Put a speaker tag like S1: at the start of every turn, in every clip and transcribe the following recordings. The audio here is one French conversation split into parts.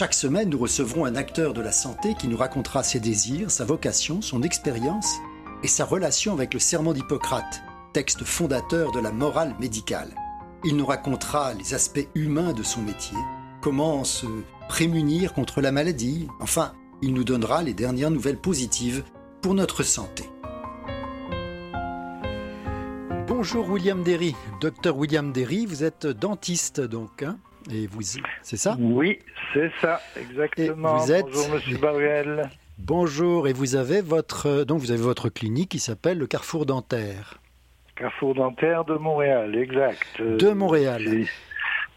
S1: Chaque semaine, nous recevrons un acteur de la santé qui nous racontera ses désirs, sa vocation, son expérience et sa relation avec le Serment d'Hippocrate, texte fondateur de la morale médicale. Il nous racontera les aspects humains de son métier, comment se prémunir contre la maladie, enfin, il nous donnera les dernières nouvelles positives pour notre santé. Bonjour William Derry, docteur William Derry, vous êtes dentiste donc, hein? Et vous, c'est ça?
S2: Oui, c'est ça, exactement.
S1: vous êtes...
S2: Bonjour Monsieur Baruel.
S1: Bonjour, et vous avez votre donc vous avez votre clinique qui s'appelle le Carrefour Dentaire.
S2: Carrefour Dentaire de Montréal, exact.
S1: De Montréal.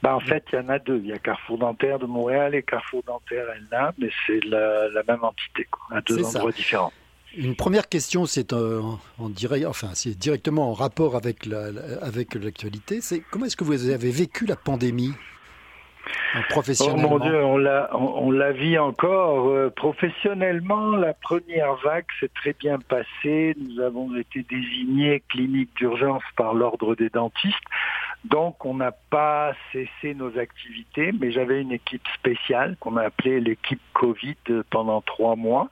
S2: Bah, en fait, il y en a deux. Il y a Carrefour Dentaire de Montréal et Carrefour Dentaire Elna, mais c'est la, la, même entité, quoi, à deux endroits ça. différents.
S1: Une première question, c'est en, en direct, enfin, c'est directement en rapport avec la, avec l'actualité. C'est comment est-ce que vous avez vécu la pandémie?
S2: Oh mon Dieu, on l'a, on, on la vit encore. Euh, professionnellement, la première vague s'est très bien passée. Nous avons été désignés clinique d'urgence par l'ordre des dentistes. Donc, on n'a pas cessé nos activités, mais j'avais une équipe spéciale qu'on a appelée l'équipe Covid pendant trois mois.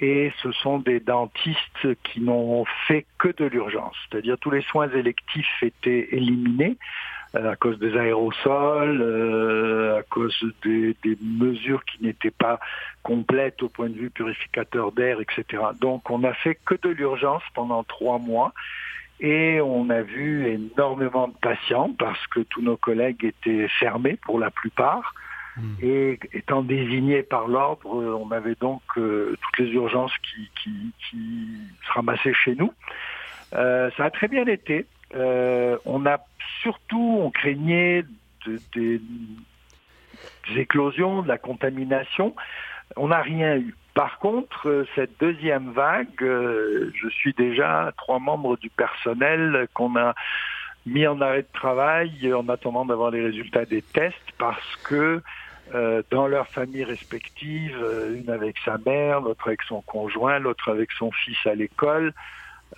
S2: Et ce sont des dentistes qui n'ont fait que de l'urgence, c'est-à-dire tous les soins électifs étaient éliminés à cause des aérosols, euh, à cause des, des mesures qui n'étaient pas complètes au point de vue purificateur d'air, etc. Donc on n'a fait que de l'urgence pendant trois mois et on a vu énormément de patients parce que tous nos collègues étaient fermés pour la plupart. Et étant désignés par l'ordre, on avait donc euh, toutes les urgences qui, qui, qui, se ramassaient chez nous. Euh, ça a très bien été. Euh, on a surtout, on craignait de, de, des éclosions, de la contamination. On n'a rien eu. Par contre, cette deuxième vague, euh, je suis déjà trois membres du personnel qu'on a mis en arrêt de travail en attendant d'avoir les résultats des tests parce que euh, dans leurs familles respectives, une avec sa mère, l'autre avec son conjoint, l'autre avec son fils à l'école,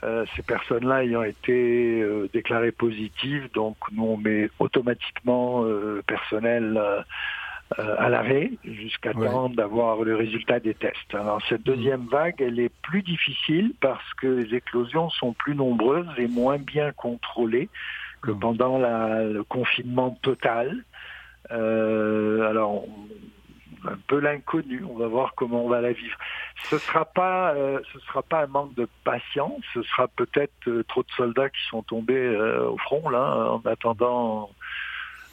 S2: euh, ces personnes-là ayant été euh, déclarées positives, donc nous on met automatiquement euh, personnel à l'arrêt jusqu'à ouais. temps d'avoir le résultat des tests. Alors cette deuxième vague, elle est plus difficile parce que les éclosions sont plus nombreuses et moins bien contrôlées que pendant la, le confinement total. alors un peu l'inconnu. On va voir comment on va la vivre. Ce sera pas, euh, ce sera pas un manque de patience. Ce sera peut-être euh, trop de soldats qui sont tombés euh, au front là en attendant.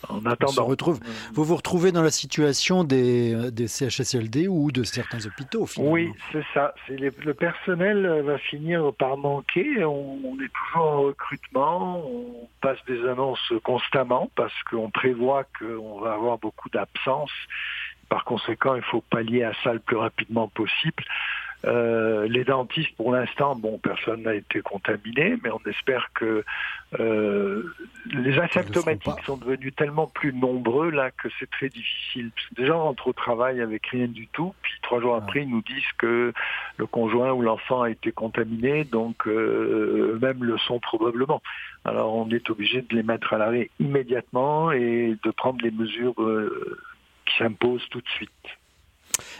S2: En attendant.
S1: Se retrouve. Vous vous retrouvez dans la situation des, des CHSLD ou de certains hôpitaux finalement.
S2: Oui, c'est ça. Les, le personnel va finir par manquer. On, on, est toujours en recrutement. On passe des annonces constamment parce qu'on prévoit qu'on va avoir beaucoup d'absences par conséquent, il faut pallier à ça le plus rapidement possible. Euh, les dentistes, pour l'instant, bon, personne n'a été contaminé, mais on espère que euh, les asymptomatiques sont devenus tellement plus nombreux là que c'est très difficile. Des gens rentrent au travail avec rien du tout, puis trois jours après, ils nous disent que le conjoint ou l'enfant a été contaminé, donc euh, eux-mêmes le sont probablement. Alors, on est obligé de les mettre à l'arrêt immédiatement et de prendre les mesures qui s'impose tout de suite.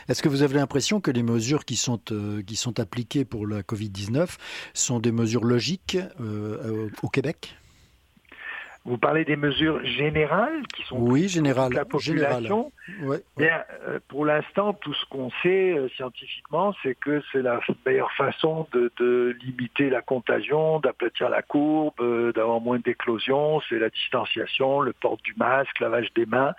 S1: Est-ce que vous avez l'impression que les mesures qui sont, euh, qui sont appliquées pour la Covid-19 sont des mesures logiques euh, au Québec?
S2: Vous parlez des mesures générales qui sont
S1: oui, générales,
S2: la population.
S1: Ouais,
S2: Bien, euh, pour l'instant, tout ce qu'on sait euh, scientifiquement, c'est que c'est la meilleure façon de, de limiter la contagion, d'aplatir la courbe, euh, d'avoir moins d'éclosions. C'est la distanciation, le port du masque, lavage des mains.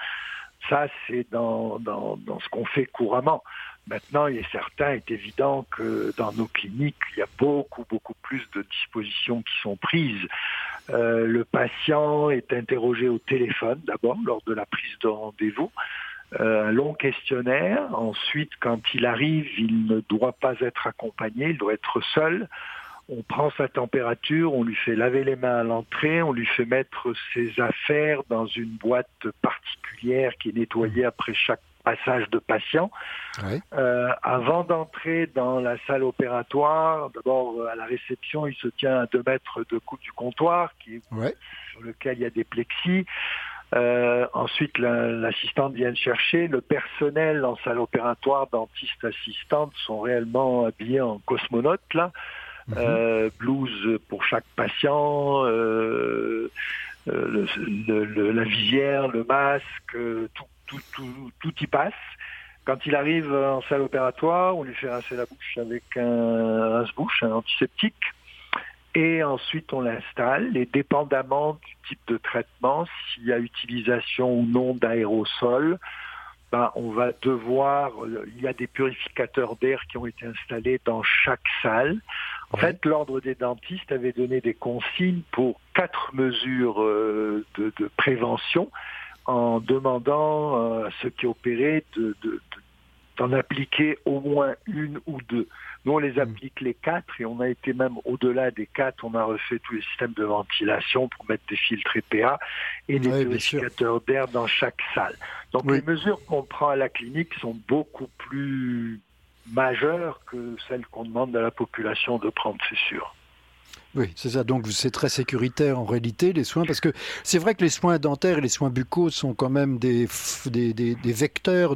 S2: Ça, c'est dans, dans, dans ce qu'on fait couramment. Maintenant, il est certain, est évident que dans nos cliniques, il y a beaucoup, beaucoup plus de dispositions qui sont prises. Euh, le patient est interrogé au téléphone d'abord lors de la prise de rendez-vous. un long questionnaire. Ensuite, quand il arrive, il ne doit pas être accompagné, il doit être seul. On prend sa température, on lui fait laver les mains à l'entrée, on lui fait mettre ses affaires dans une boîte particulière qui est nettoyée après chaque passage de patient. Euh, avant d'entrer dans la salle opératoire, d'abord euh, à la réception, il se tient à deux mètres de coupe du comptoir, qui sur lequel il y a des plexis. Euh, ensuite, l'assistante vient chercher. Le personnel en salle opératoire, dentiste, assistante, sont réellement habillés en cosmonaute là. Mhm. blouse pour chaque patient, le, la visière, le masque, tout tout, tout, tout y passe. Quand il arrive en salle opératoire, on lui fait rincer la bouche avec un rince-bouche, un antiseptique. Et ensuite, on l'installe. Et dépendamment du type de traitement, s'il y a utilisation ou non d'aérosol, ben, on va devoir. Il y a des purificateurs d'air qui ont été installés dans chaque salle. En fait, l'ordre des dentistes avait donné des consignes pour quatre mesures euh, de, de prévention en demandant euh, à ceux qui opéraient de, d'en appliquer au moins une ou deux. Nous, on les hmm. applique les quatre et on a été même au-delà des quatre. On a refait tous les systèmes de ventilation pour mettre des filtres EPA et des purificateurs d'air dans chaque salle. Donc les mesures qu'on prend à la clinique sont beaucoup plus majeures que celles qu'on demande à la population de prendre, c'est sûr.
S1: Oui, c'est ça. Donc c'est très sécuritaire en réalité les soins parce que c'est vrai que les soins dentaires et les soins buccaux sont quand même des des, des, vecteurs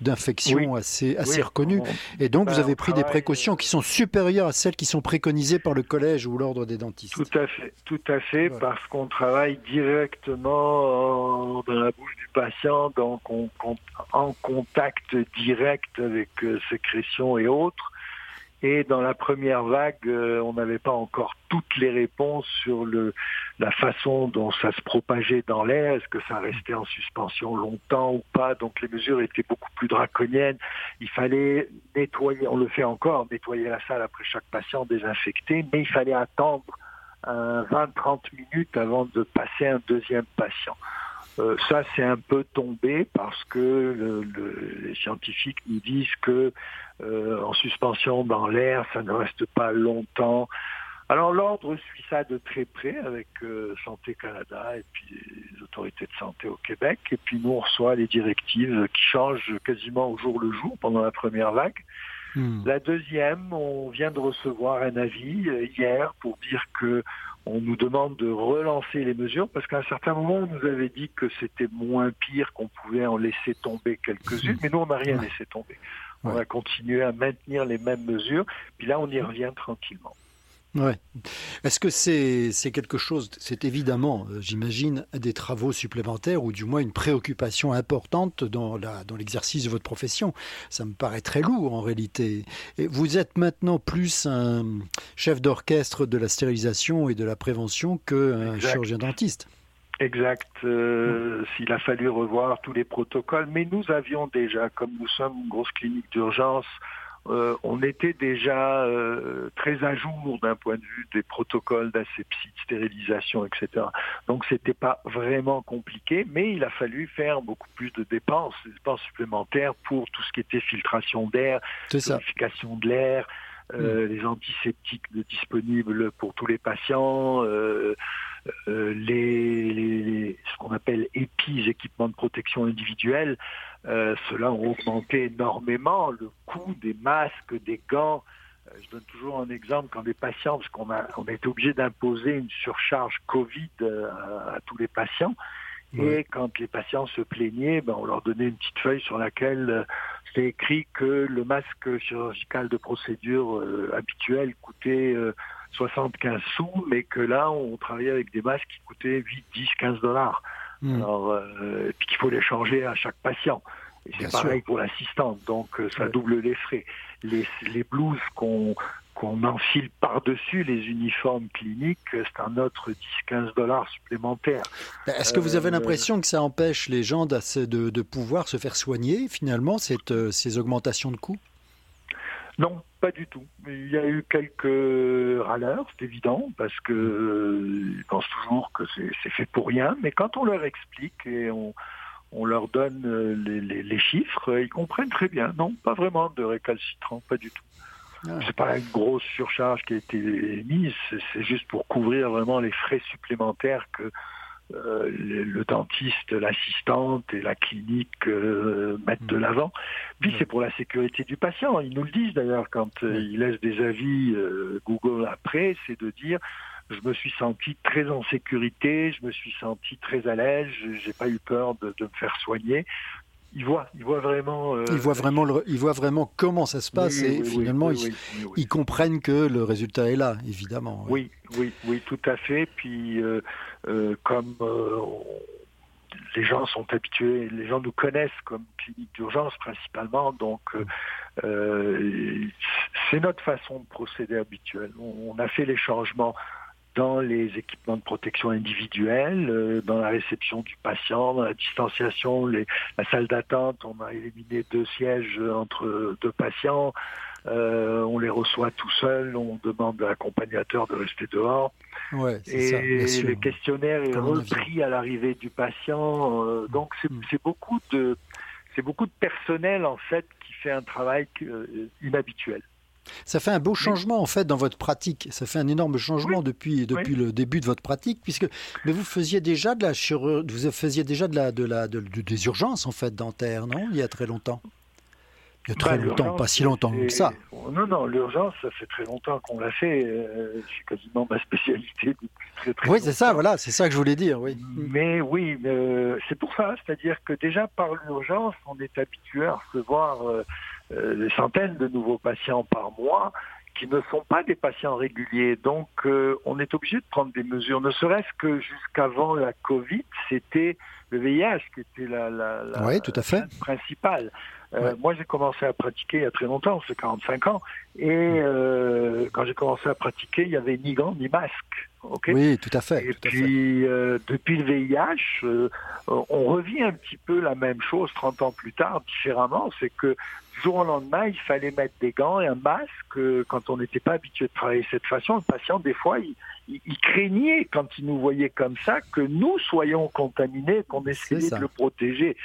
S1: d'infection assez assez reconnus. Et donc vous ben, avez pris des précautions qui sont supérieures à celles qui sont préconisées par le collège ou l'ordre des dentistes.
S2: Tout à fait, tout à fait, parce qu'on travaille directement dans la bouche du patient, donc on, en contact direct avec euh, sécrétions et autres. Et dans la première vague, euh, on n'avait pas encore toutes les réponses sur le, la façon dont ça se propageait dans l'air. Est-ce que ça restait en suspension longtemps ou pas? Donc les mesures étaient beaucoup plus draconiennes. Il fallait nettoyer, on le fait encore, nettoyer la salle après chaque patient, désinfecter, mais il fallait attendre 20-30 minutes avant de passer un deuxième patient. Euh, ça, c'est un peu tombé parce que le, les scientifiques nous disent que euh, en suspension dans l'air, ça ne reste pas longtemps. Alors l'ordre suit ça de très près avec euh, Santé Canada et puis les autorités de santé au Québec. Et puis nous, on reçoit les directives qui changent quasiment au jour le jour pendant la première vague. Hmm. La deuxième, on vient de recevoir un avis hier pour dire que on nous demande de relancer les mesures parce qu'à un certain moment, on nous avait dit que c'était moins pire, qu'on pouvait en laisser tomber quelques-unes, mais nous, on n'a rien laissé tomber. On a continué à maintenir les mêmes mesures, puis là, on y revient tranquillement.
S1: Ouais. Est-ce que c'est quelque chose, c'est évidemment, euh, j'imagine, des travaux supplémentaires ou du moins une préoccupation importante dans l'exercice dans de votre profession? Ça me paraît très lourd en réalité. Et vous êtes maintenant plus un chef d'orchestre de la stérilisation et de la prévention qu'un chirurgien dentiste.
S2: Exact. Euh, s'il a fallu revoir tous les protocoles, mais nous avions déjà, comme nous sommes une grosse clinique d'urgence, euh, on était déjà euh, très à jour d'un point de vue des protocoles d'asepsie, de stérilisation, etc. Donc c'était pas vraiment compliqué, mais il a fallu faire beaucoup plus de dépenses, des dépenses supplémentaires pour tout ce qui était filtration d'air, purification de l'air, euh, mm. les antiseptiques disponibles pour tous les patients. les, ce qu'on appelle EPIs, équipements de protection individuelle, euh, cela ont augmenté énormément le coût des masques, des gants. Euh, je donne toujours un exemple quand des patients, parce qu'on a, on a été obligé d'imposer une surcharge Covid euh, à, tous les patients. Et quand les patients se plaignaient, ben, on leur donnait une petite feuille sur laquelle c'était écrit que le masque chirurgical de procédure habituel coûtait 75 sous, mais que là, on travaillait avec des masques qui coûtaient 8, 10, 15 dollars. Hmm. Alors, euh, puis qu'il faut les changer à chaque patient. Et c'est pareil pour l'assistante, donc euh, ça double les frais. Les, les blouses qu'on qu'on enfile par-dessus les uniformes cliniques, c'est un autre 10-15 dollars supplémentaires.
S1: Est-ce que vous avez euh, l'impression que ça empêche les gens de, de, pouvoir se faire soigner, finalement, cette, ces augmentations de coûts?
S2: Non, pas du tout. Il y a eu quelques râleurs, c'est évident, parce que euh, ils pensent toujours que c'est fait pour rien. Mais quand on leur explique et on, on leur donne euh, les, chiffres, ils comprennent très bien. Non, pas vraiment de récalcitrant, pas du tout. C'est pas une grosse surcharge qui a été mise, c'est juste pour couvrir vraiment les frais supplémentaires que euh, le, dentiste, l'assistante et la clinique euh, mettent de mmh. l'avant. Puis c'est pour la sécurité du patient. Ils nous le disent d'ailleurs quand ils laissent des avis Google après, c'est de dire je me suis senti très en sécurité, je me suis senti très à l'aise, j'ai pas eu peur de, me faire soigner. Ils voient, ils voient vraiment.
S1: Euh, voient vraiment, ils voient vraiment comment ça se passe et finalement ils, comprennent que le résultat est là, évidemment.
S2: Oui, oui, oui, tout à fait. Puis euh, euh, comme les gens sont habitués, les gens nous connaissent comme clinique d'urgence principalement, donc c'est notre façon de procéder habituelle. on a fait les changements dans les équipements de protection individuelle, euh, dans la réception du patient, dans la distanciation, les, la salle d'attente, on a éliminé deux sièges entre deux patients, euh, on les reçoit tout seul, on demande à l'accompagnateur de rester dehors.
S1: Ouais,
S2: et ça, le questionnaire est repris à l'arrivée du patient. Euh, donc hmm. c'est beaucoup de c'est beaucoup de personnel en fait qui fait un travail inhabituel.
S1: Ça fait un beau changement en fait dans votre pratique. Ça fait un énorme changement depuis depuis le début de votre pratique, puisque mais vous faisiez déjà de la vous faisiez déjà de la de la des urgences en fait dentaires, non Il y a très longtemps? Il y a très bah, longtemps, pas si longtemps que ça.
S2: Non, non, l'urgence, ça fait très longtemps qu'on l'a fait. Euh, c'est quasiment ma spécialité
S1: très, très Oui, c'est ça, voilà, c'est ça que je voulais dire, oui.
S2: Mais oui, euh, c'est pour ça. C'est-à-dire que déjà par l'urgence, on est habitué à recevoir euh, des centaines de nouveaux patients par mois qui ne sont pas des patients réguliers. Donc, euh, on est obligé de prendre des mesures, ne serait-ce que jusqu'avant la Covid, c'était le VIH qui était la, la,
S1: oui, tout à fait.
S2: principale. Euh, moi, j'ai commencé à pratiquer il y a très longtemps, c'est 45 ans, et euh, quand j'ai commencé à pratiquer, il n'y avait ni gants ni masque.
S1: Oui, tout à fait.
S2: Et puis, euh, depuis le VIH, on revit un petit peu la même chose 30 ans plus tard, différemment, c'est que du jour au lendemain, il fallait mettre des gants et un masque. Quand on n'était pas habitué de travailler de cette façon, le patient, des fois, il, il, craignait, quand il nous voyait comme ça, que nous soyons contaminés, qu'on essayait de le protéger.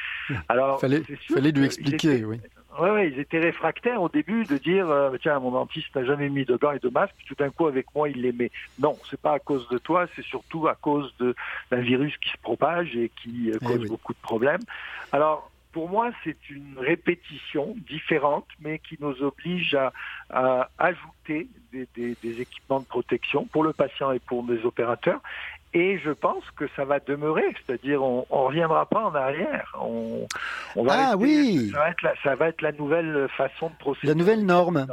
S1: Alors, fallait, fallait lui expliquer, oui.
S2: Oui, ils étaient réfractaires au début de dire euh, tiens mon dentiste n'a jamais mis de gants et de masque, tout d'un coup avec moi il les met. Non, c'est pas à cause de toi, c'est surtout à cause d'un virus qui se propage et qui euh, eh cause beaucoup de problèmes. Alors pour moi, c'est une répétition différente, mais qui nous oblige à, ajouter des, équipements de protection pour le patient et pour les opérateurs. Et je pense que ça va demeurer, c'est-à-dire on, ne reviendra pas en arrière. On,
S1: va ah oui,
S2: ça va, être la, ça va être la nouvelle façon de procéder.
S1: La nouvelle norme.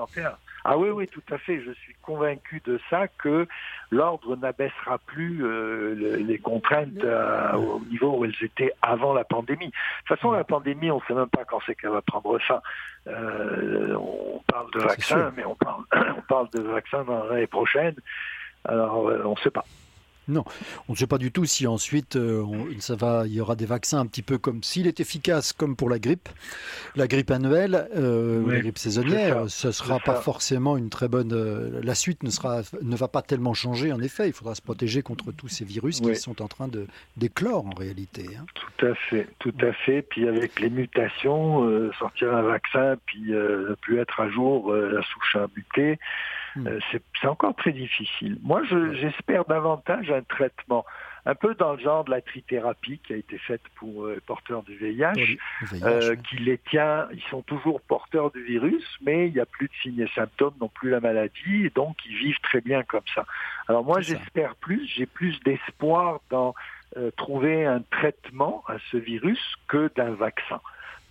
S2: Ah oui, oui, tout à fait. Je suis convaincu de ça que l'ordre n'abaissera plus euh, les contraintes au niveau où elles étaient avant la pandémie. De toute façon, la pandémie, on ne sait même pas quand c'est qu'elle va prendre fin. Euh, on parle de vaccins, mais on parle, on parle de vaccins dans l'année prochaine. Alors, euh, on ne sait pas.
S1: Non, on ne sait pas du tout si ensuite euh, ça va, il y aura des vaccins un petit peu comme s'il est efficace comme pour la grippe, la grippe annuelle, euh, la grippe saisonnière, ce ne sera pas forcément une très bonne. Euh, la suite ne sera, ne va pas tellement changer en effet. Il faudra se protéger contre tous ces virus qui sont en train de d'éclore en réalité.
S2: Hein. Tout à fait, tout à fait. Puis avec les mutations, sortir un vaccin, puis ne plus être à jour, la souche a muté. Hmm. Euh, c'est encore très difficile. Moi, j'espère davantage un traitement un peu dans le genre de la trithérapie qui a été faite pour les euh, porteurs du VIH, euh, qui les tient, ils sont toujours porteurs du virus, mais il n'y a plus de signes et symptômes, non plus la maladie, et donc ils vivent très bien comme ça. Alors moi, j'espère plus, j'ai plus d'espoir dans trouver un traitement à ce virus que d'un vaccin.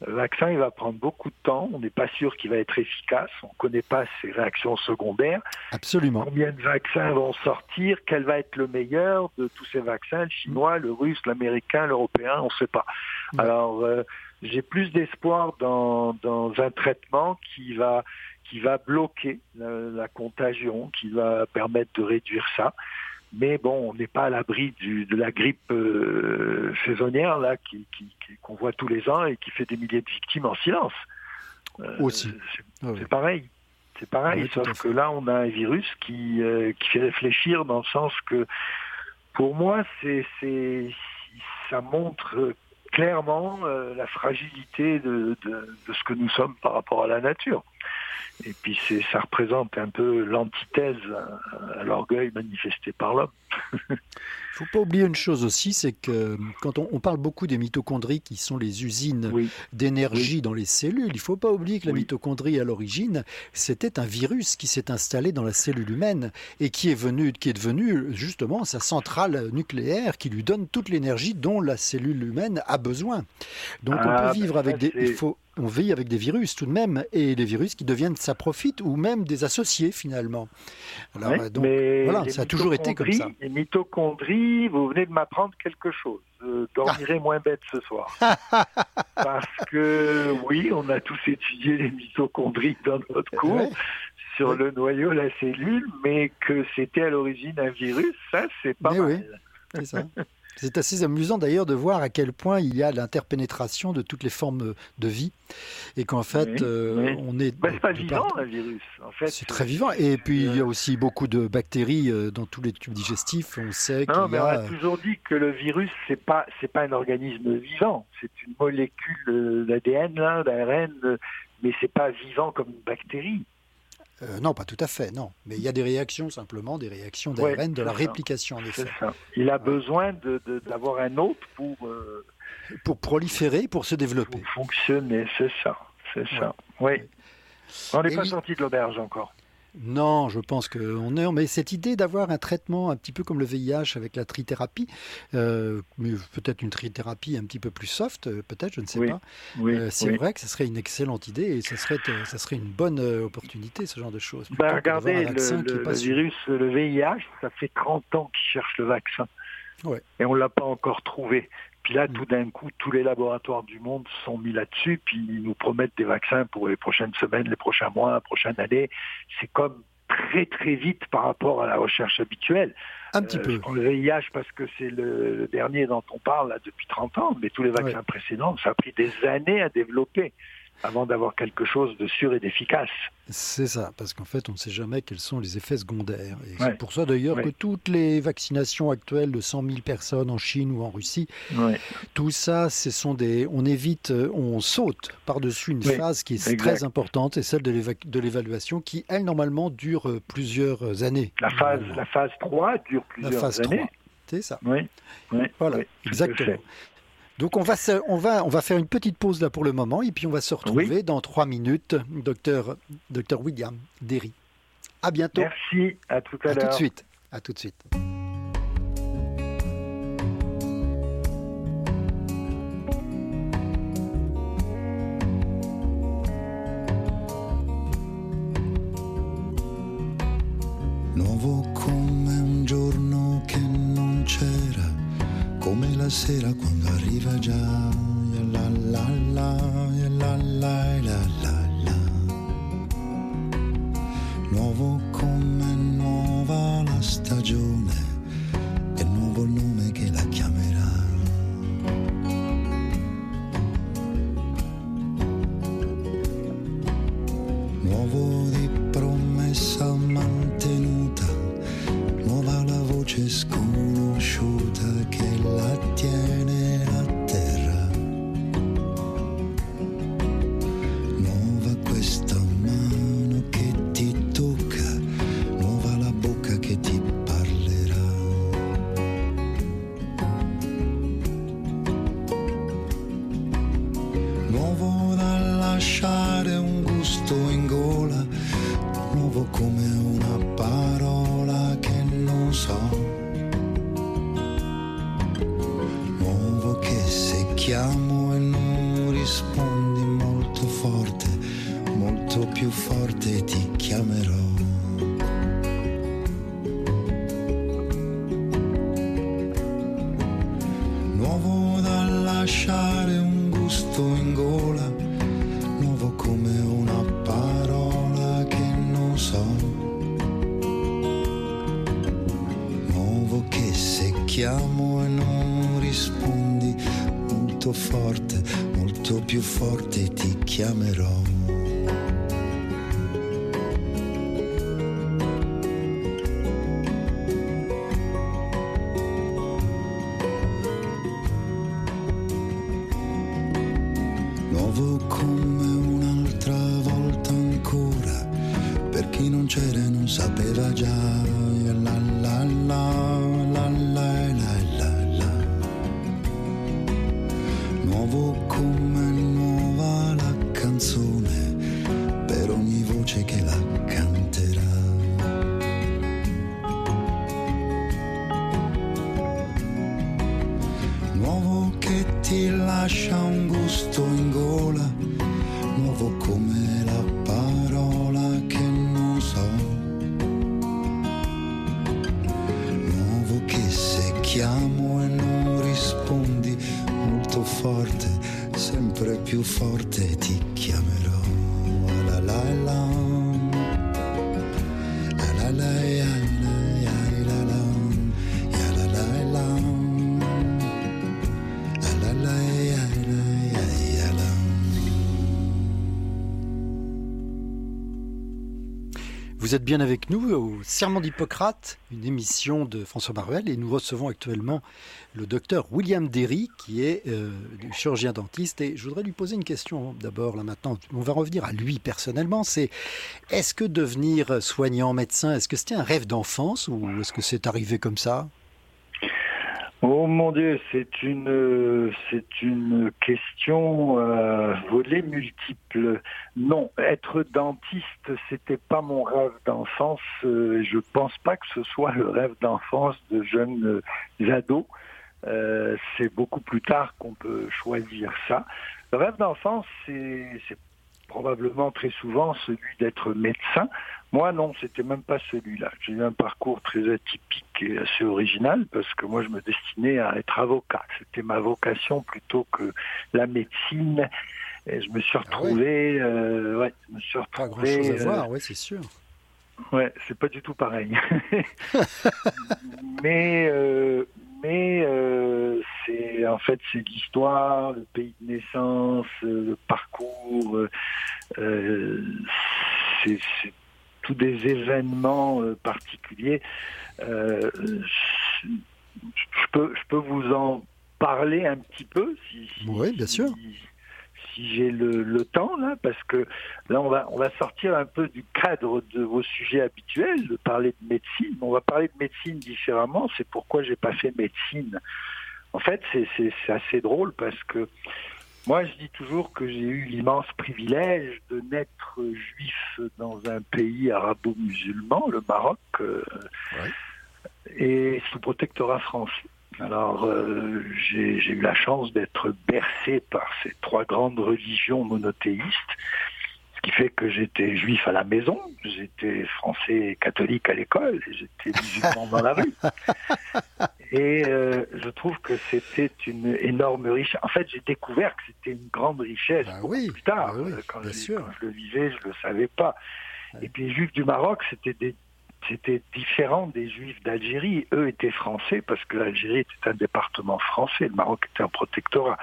S2: Le vaccin, il va prendre beaucoup de temps. On n'est pas sûr qu'il va être efficace. On ne connaît pas ses réactions secondaires.
S1: Absolument.
S2: Combien de vaccins vont sortir? Quel va être le meilleur de tous ces vaccins? Le chinois, le russe, l'américain, l'européen On ne sait pas. Alors, euh, j'ai plus d'espoir dans, dans, un traitement qui va qui va bloquer la, contagion, qui va permettre de réduire ça. Mais bon, on n'est pas à l'abri de la grippe euh, saisonnière là qui, qu'on voit tous les ans et qui fait des milliers de victimes en silence.
S1: Euh, Aussi.
S2: C'est ah pareil. C'est pareil, sauf que là, on a un virus qui, euh, qui fait réfléchir dans le sens que, pour moi, c'est, ça montre clairement la fragilité de, ce que nous sommes par rapport à la nature. Et puis ça représente un peu l'antithèse à, l'orgueil manifesté par l'homme.
S1: Il ne faut pas oublier une chose aussi, c'est que quand on, parle beaucoup des mitochondries qui sont les usines d'énergie dans les cellules, il ne faut pas oublier que la mitochondrie à l'origine, c'était un virus qui s'est installé dans la cellule humaine et qui est, venu, qui est devenu justement sa centrale nucléaire qui lui donne toute l'énergie dont la cellule humaine a besoin. Donc on ah, peut vivre avec des... Il faut, on vit avec des virus tout de même, et des virus qui deviennent ça profite ou même des associés finalement.
S2: Alors, donc, voilà, ça a toujours été comme ça. Les mitochondries, vous venez de m'apprendre quelque chose. Je dormirai ah. moins bête ce soir. Parce que oui, on a tous étudié les mitochondries dans notre cours. sur le noyau, la cellule, mais que c'était à l'origine un virus, ça c'est pas mal. Oui, c'est ça.
S1: C'est assez amusant d'ailleurs de voir à quel point il y a l'interpénétration de toutes les formes de vie et qu'en fait euh, on est.
S2: Bah, c'est pas vivant un virus. En fait,
S1: c'est très vivant et puis il y a aussi beaucoup de bactéries euh, dans tous les tubes digestifs. On sait qu'il y
S2: a. On a toujours dit que le virus c'est pas c'est pas un organisme vivant. C'est une molécule d'ADN d'ARN, mais c'est pas vivant comme une bactérie.
S1: Euh, non, pas tout à fait, non. Mais il y a des réactions simplement, des réactions d'ARN, de la réplication en effet.
S2: Ça. Il a besoin d'avoir un autre pour... Euh,
S1: pour proliférer, pour se développer. Pour
S2: fonctionner, c'est ça, c'est ça. Oui. On n'est pas sorti de l'auberge encore.
S1: Non, je pense qu'on est. Mais cette idée d'avoir un traitement un petit peu comme le VIH avec la trithérapie, euh, peut-être une trithérapie un petit peu plus soft, euh, peut-être, je ne sais pas. Euh, c'est vrai que ce serait une excellente idée et ce serait, ça serait une bonne opportunité, ce genre de choses.
S2: Ben, regardez, le, virus, le VIH, ça fait 30 ans qu'ils cherchent le vaccin. Et on ne l'a pas encore trouvé. Puis là, mm. tout d'un coup, tous les laboratoires du monde sont mis là-dessus, puis ils nous promettent des vaccins pour les prochaines semaines, les prochains mois, la prochaine année. C'est comme très très vite par rapport à la recherche habituelle.
S1: Un petit euh, peu. Je
S2: prends le VIH parce que c'est le, dernier dont on parle là, depuis 30 ans, mais tous les vaccins précédents, ça a pris des années à développer avant d'avoir quelque chose de sûr et d'efficace.
S1: C'est ça, parce qu'en fait, on ne sait jamais quels sont les effets secondaires. Et c'est pour ça d'ailleurs que toutes les vaccinations actuelles de 100 000 personnes en Chine ou en Russie, tout ça, ce sont des, on évite, on saute par-dessus une phase qui est très importante, et celle de l'évaluation qui, elle, normalement, dure plusieurs années.
S2: La phase, la phase 3 dure plusieurs la phase années. 3.
S1: C'est ça.
S2: Oui.
S1: voilà, exactement. Donc on va, on, va, on va faire une petite pause là pour le moment et puis on va se retrouver dans trois minutes, docteur, docteur William Derry. À bientôt.
S2: Merci, à tout à, l'heure.
S1: À tout de suite. À tout de suite.
S3: sera quando arriva già. La la la, la la la. Molto più forte ti chiamerò. Nuovo da lasciare un gusto in gola, nuovo come una parola che non so. Nuovo che se chiamo e non rispondi molto forte, molto più forte ti chiamerò.
S1: Vous êtes bien avec nous au Serment d'Hippocrate, une émission de François Baruel, et nous recevons actuellement le docteur William Derry, qui est euh, chirurgien dentiste. Et je voudrais lui poser une question d'abord, là maintenant. On va revenir à lui personnellement. C'est est-ce que devenir soignant, médecin, est-ce que c'était un rêve d'enfance ou est-ce que c'est arrivé comme ça?
S2: Oh mon Dieu, c'est une question euh, volée multiple. Non, être dentiste, c'était pas mon rêve d'enfance. Euh, je pense pas que ce soit le rêve d'enfance de jeunes euh, ados. Euh, c'est beaucoup plus tard qu'on peut choisir ça. Le rêve d'enfance, c'est probablement très souvent celui d'être médecin. Moi, non, c'était même pas celui-là. J'ai eu un parcours très atypique et assez original parce que moi, je me destinais à être avocat. C'était ma vocation plutôt que la médecine. Et je me suis retrouvé, euh, ouais, je me suis
S1: Pas
S2: retrouvé.
S1: grand-chose à
S2: euh,
S1: voir, oui, c'est sûr.
S2: Ouais, c'est pas du tout pareil. mais euh, mais euh, c'est en fait c'est l'histoire, le pays de naissance, euh, le parcours, euh, euh, c'est des événements euh, particuliers. Euh, je peux je peux vous en parler un petit peu si, si-
S1: Oui, bien
S2: si-
S1: sûr.
S2: si j'ai le, le temps là, parce que là on va on va sortir un peu du cadre de vos sujets habituels, de parler de médecine. On va parler de médecine différemment. C'est pourquoi j'ai pas fait médecine. En fait, c'est assez drôle parce que moi je dis toujours que j'ai eu l'immense privilège de naître juif dans un pays arabo-musulman, le Maroc, euh,
S1: Ouais.
S2: et sous protectorat français. Alors, euh, j'ai j'ai eu la chance d'être bercé par ces trois grandes religions monothéistes, ce qui fait que j'étais juif à la maison, j'étais français et catholique à l'école, et j'étais musulman dans la rue. Et euh, je trouve que c'était une énorme richesse. En fait, j'ai découvert que c'était une grande richesse
S1: Bah
S2: beaucoup
S1: oui,
S2: plus tard.
S1: bah oui,
S2: quand,
S1: bien
S2: je,
S1: sûr.
S2: quand je le vivais, je le savais pas. Et puis les juifs du Maroc, c'était des c'était différent des juifs d'Algérie. Eux étaient français parce que l'Algérie était un département français, le Maroc était un protectorat.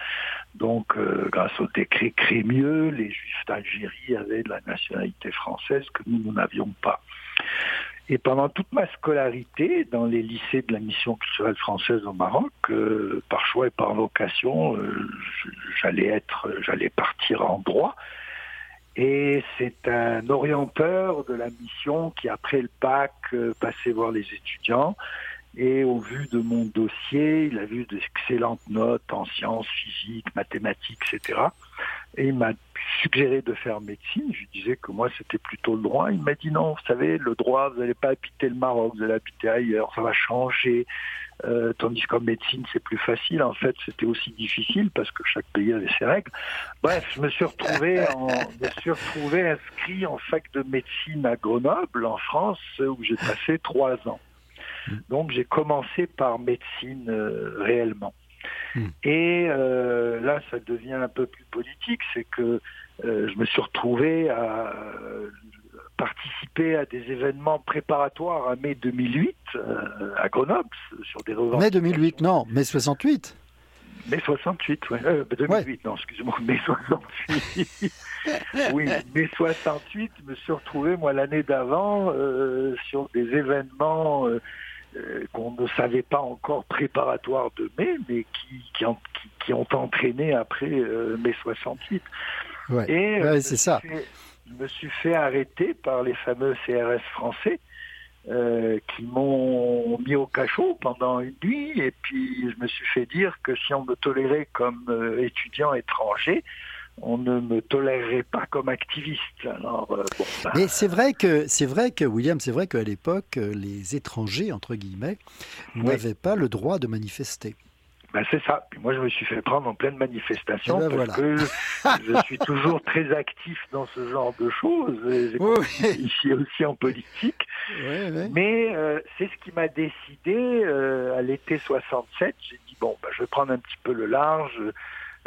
S2: Donc, euh, grâce au décret Crémieux, les juifs d'Algérie avaient de la nationalité française que nous, n'avions pas. Et pendant toute ma scolarité, dans les lycées de la mission culturelle française au Maroc, euh, par choix et par vocation, euh, j'allais être, j'allais partir en droit. Et c'est un orienteur de la mission qui, après le bac, euh, passait voir les étudiants. Et au vu de mon dossier, il a vu d'excellentes notes en sciences, physique, mathématiques, etc. Et il m'a suggéré de faire médecine. Je disais que moi, c'était plutôt le droit. Il m'a dit non, vous savez, le droit, vous n'allez pas habiter le Maroc, vous allez habiter ailleurs, ça va changer. Euh, tandis qu'en médecine, c'est plus facile. En fait, c'était aussi difficile parce que chaque pays avait ses règles. Bref, je me suis retrouvé, en, je me suis retrouvé inscrit en fac de médecine à Grenoble, en France, où j'ai passé trois ans. Donc, j'ai commencé par médecine euh, réellement.
S1: Mm.
S2: Et euh, là, ça devient un peu plus politique, c'est que euh, je me suis retrouvé à participer à des événements préparatoires à mai 2008 euh, à Grenoble sur des revendications.
S1: Mai 2008, non, mai 68.
S2: Mai 68, ouais. Euh, 2008, non, excusez-moi, mai 68. oui, mai 68, je me suis retrouvé, moi, l'année d'avant, euh, sur des événements euh, qu'on ne savait pas encore préparatoires de mai, mais qui, qui, ont, qui, qui ont entraîné après mai 68.
S1: Ouais. Ouais, c'est ça.
S2: Je me suis fait arrêter par les fameux CRS français euh, qui m'ont mis au cachot pendant une nuit et puis je me suis fait dire que si on me tolérait comme euh, étudiant étranger, on ne me tolérerait pas comme activiste. Alors,
S1: euh, bah, Mais c'est vrai que c'est vrai que William, c'est vrai qu'à l'époque, les étrangers entre guillemets n'avaient pas le droit de manifester.
S2: Ben c'est ça. Puis moi, je me suis fait prendre en pleine manifestation eh ben parce que je suis toujours très actif dans ce genre de choses. Ici aussi en politique. Mais euh, c'est ce qui m'a décidé euh, à l'été 67. J'ai dit bon, ben, je vais prendre un petit peu le large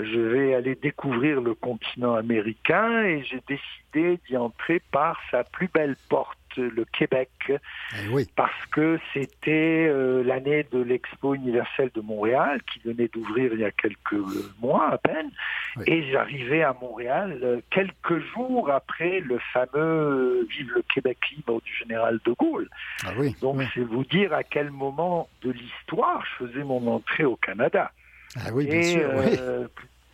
S2: je vais aller découvrir le continent américain et j'ai décidé d'y entrer par sa plus belle porte, le Québec,
S1: eh
S2: parce que c'était euh, l'année de l'Expo universelle de Montréal qui venait d'ouvrir il y a quelques mois à peine, et j'arrivais à Montréal euh, quelques jours après le fameux Vive le Québec libre du général de Gaulle.
S1: Ah
S2: Donc c'est vous dire à quel moment de l'histoire je faisais mon entrée au Canada.
S1: Ah oui, bien sûr. Euh,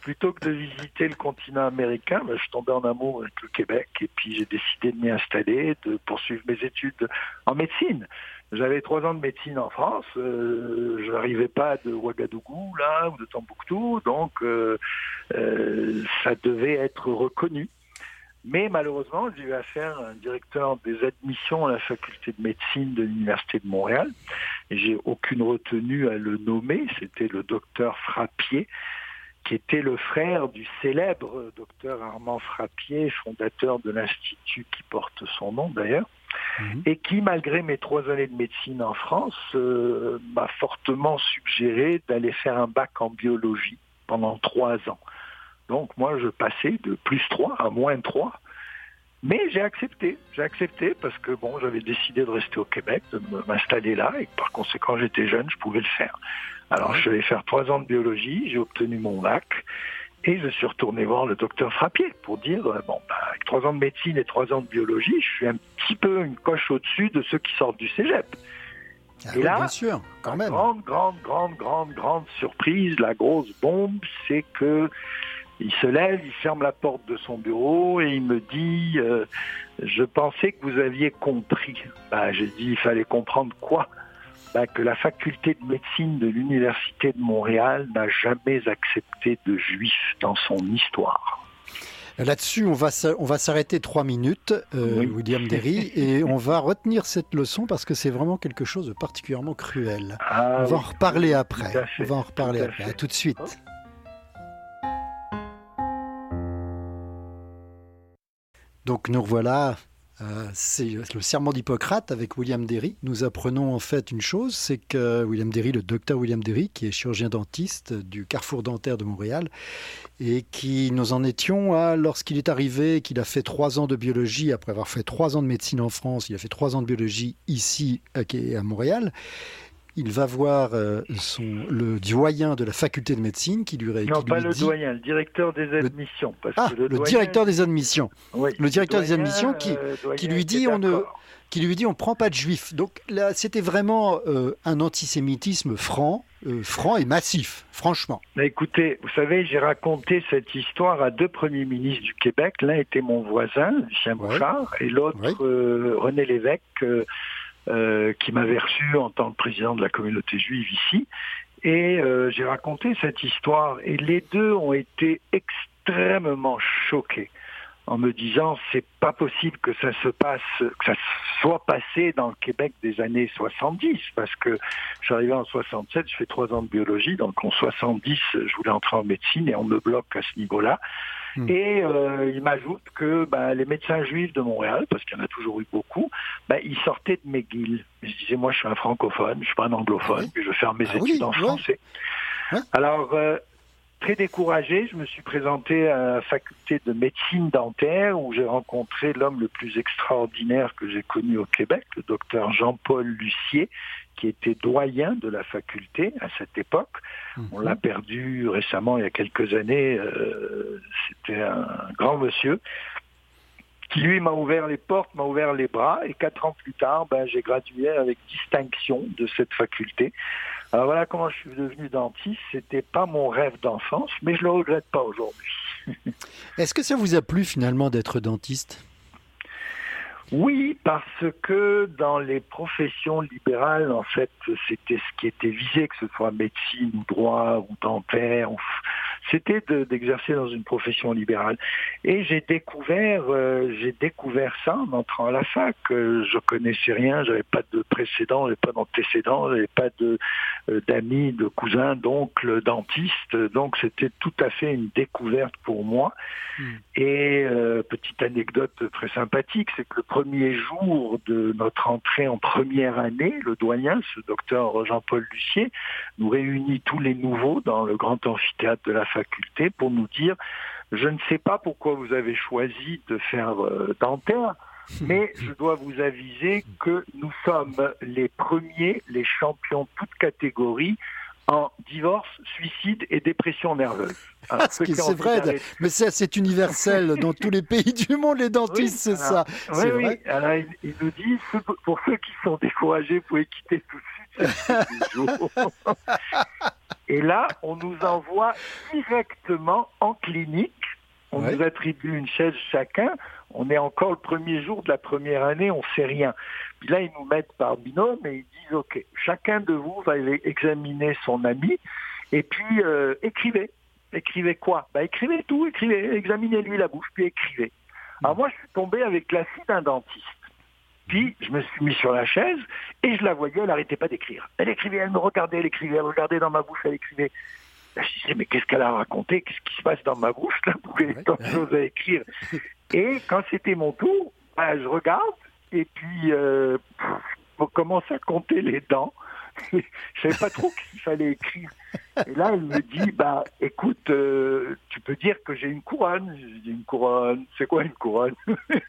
S2: plutôt que de visiter le continent américain, ben, je tombais en amour avec le Québec et puis j'ai décidé de m'y installer, de poursuivre mes études en médecine. J'avais trois ans de médecine en France, euh, je n'arrivais pas de Ouagadougou là ou de Tombouctou, donc euh, euh, ça devait être reconnu. Mais malheureusement, j'ai eu affaire à un directeur des admissions à la faculté de médecine de l'Université de Montréal. J'ai aucune retenue à le nommer. C'était le docteur Frappier, qui était le frère du célèbre docteur Armand Frappier, fondateur de l'institut qui porte son nom d'ailleurs, mhm. et qui, malgré mes trois années de médecine en France, euh, m'a fortement suggéré d'aller faire un bac en biologie pendant trois ans. Donc moi, je passais de plus trois à moins trois. Mais j'ai accepté, j'ai accepté parce que bon, j'avais décidé de rester au Québec, de m'installer là, et par conséquent j'étais jeune, je pouvais le faire. Alors je vais faire trois ans de biologie, j'ai obtenu mon bac, et je suis retourné voir le docteur Frappier pour dire, euh, bon, bah, avec trois ans de médecine et trois ans de biologie, je suis un petit peu une coche au-dessus de ceux qui sortent du cégep.
S1: Ah et là, bien sûr, quand même.
S2: grande, grande, grande, grande, grande surprise, la grosse bombe, c'est que il se lève, il ferme la porte de son bureau et il me dit euh, Je pensais que vous aviez compris. Bah, J'ai dit Il fallait comprendre quoi? Bah, Que la faculté de médecine de l'Université de Montréal n'a jamais accepté de juifs dans son histoire.
S1: Là-dessus, on va, on va s'arrêter trois minutes, euh, William Derry, et on va retenir cette leçon parce que c'est vraiment quelque chose de particulièrement cruel. Ah on va en reparler après. On va en reparler après. À tout de suite. Donc nous revoilà, euh, c'est le serment d'Hippocrate avec William Derry. Nous apprenons en fait une chose, c'est que William Derry, le docteur William Derry, qui est chirurgien dentiste du Carrefour dentaire de Montréal, et qui nous en étions à lorsqu'il est arrivé, qu'il a fait trois ans de biologie, après avoir fait trois ans de médecine en France, il a fait trois ans de biologie ici à Montréal, il va voir euh, son, le doyen de la faculté de médecine qui lui
S2: Non, pas le doyen, le directeur des admissions.
S1: Le, ah, le, directeur des admissions. le directeur des admissions qui, euh, qui lui dit on ne qui lui dit on prend pas de juifs. Donc là, c'était vraiment euh, un antisémitisme franc, franc et massif, franchement.
S2: Mais écoutez, vous savez, j'ai raconté cette histoire à deux premiers ministres du Québec. L'un était mon voisin, Lucien Bouchard, et l'autre René Lévesque euh, qui m'avait reçu en tant que président de la communauté juive ici. Et euh, j'ai raconté cette histoire et les deux ont été extrêmement choqués en me disant c'est pas possible que ça se passe, que ça soit passé dans le Québec des années 70 parce que arrivé en 67, je fais trois ans de biologie, donc en 70 je voulais entrer en médecine et on me bloque à ce niveau-là. Hmm. Et euh, il m'ajoute que bah, les médecins juifs de Montréal, parce qu'il y en a toujours eu beaucoup, bah, ils sortaient de McGill. Je disais, moi, je suis un francophone, je suis pas un anglophone, puis je vais faire mes ah études en français. Alors, euh, très découragé, je me suis présenté à la faculté de médecine dentaire où j'ai rencontré l'homme le plus extraordinaire que j'ai connu au Québec, le docteur Jean-Paul Lucier, qui était doyen de la faculté à cette époque. On l'a mhm. perdu récemment, il y a quelques années. Euh, C'était un grand monsieur qui lui m'a ouvert les portes, m'a ouvert les bras, et quatre ans plus tard, ben, j'ai gradué avec distinction de cette faculté. Alors voilà comment je suis devenu dentiste. C'était pas mon rêve d'enfance, mais je le regrette pas aujourd'hui.
S1: Est-ce que ça vous a plu finalement d'être dentiste?
S2: Oui, parce que dans les professions libérales, en fait, c'était ce qui était visé, que ce soit médecine ou droit ou dentaire ou c'était d'exercer dans une profession libérale. Et j'ai découvert, euh, j'ai découvert ça en entrant à la fac. Euh, je connaissais rien, j'avais pas de précédent, j'avais pas d'antécédent, j'avais pas de euh, d'amis, de cousins, d'oncles, dentistes. Donc c'était tout à fait une découverte pour moi. Hmm. Et petite anecdote très sympathique, c'est que le premier jour de notre entrée en première année, le doyen, ce docteur Jean-Paul Lucier, nous réunit tous les nouveaux dans le grand amphithéâtre de la faculté pour nous dire je ne sais pas pourquoi vous avez choisi de faire euh, dentaire, mais je dois vous aviser que nous sommes les premiers, les champions toutes catégories en divorce, suicide et dépression nerveuse.
S1: c'est vrai, mais c'est universel dans tous les pays du monde, les dentistes, c'est ça.
S2: Oui, oui. Alors, il, nous dit, pour ceux qui sont découragés, vous pouvez quitter tout de suite. Et là, on nous envoie directement en clinique. On nous attribue une chaise chacun. On est encore le premier jour de la première année, on sait rien. Puis là, ils nous mettent par binôme et ils disent, OK, chacun de vous va examiner son ami et puis euh, écrivez. Écrivez quoi? Bah, Écrivez tout, écrivez, examinez-lui la bouche, puis écrivez. Alors moi, je suis tombé avec la fille d'un dentiste. Puis je me suis mis sur la chaise et je la voyais, elle n'arrêtait pas d'écrire. Elle écrivait, elle me regardait, elle écrivait, elle regardait dans ma bouche, elle écrivait. je me disais, mais qu'est-ce qu'elle a raconté? Qu'est-ce qui se passe dans ma bouche là pour ait tant de choses à écrire? Et quand c'était mon tour, ben, je regarde et puis euh, on commence à compter les dents? Je savais pas trop qu'il fallait écrire. Et là, elle me dit, bah, écoute, euh, tu peux dire que j'ai une couronne. Je dis, une couronne, c'est quoi une couronne?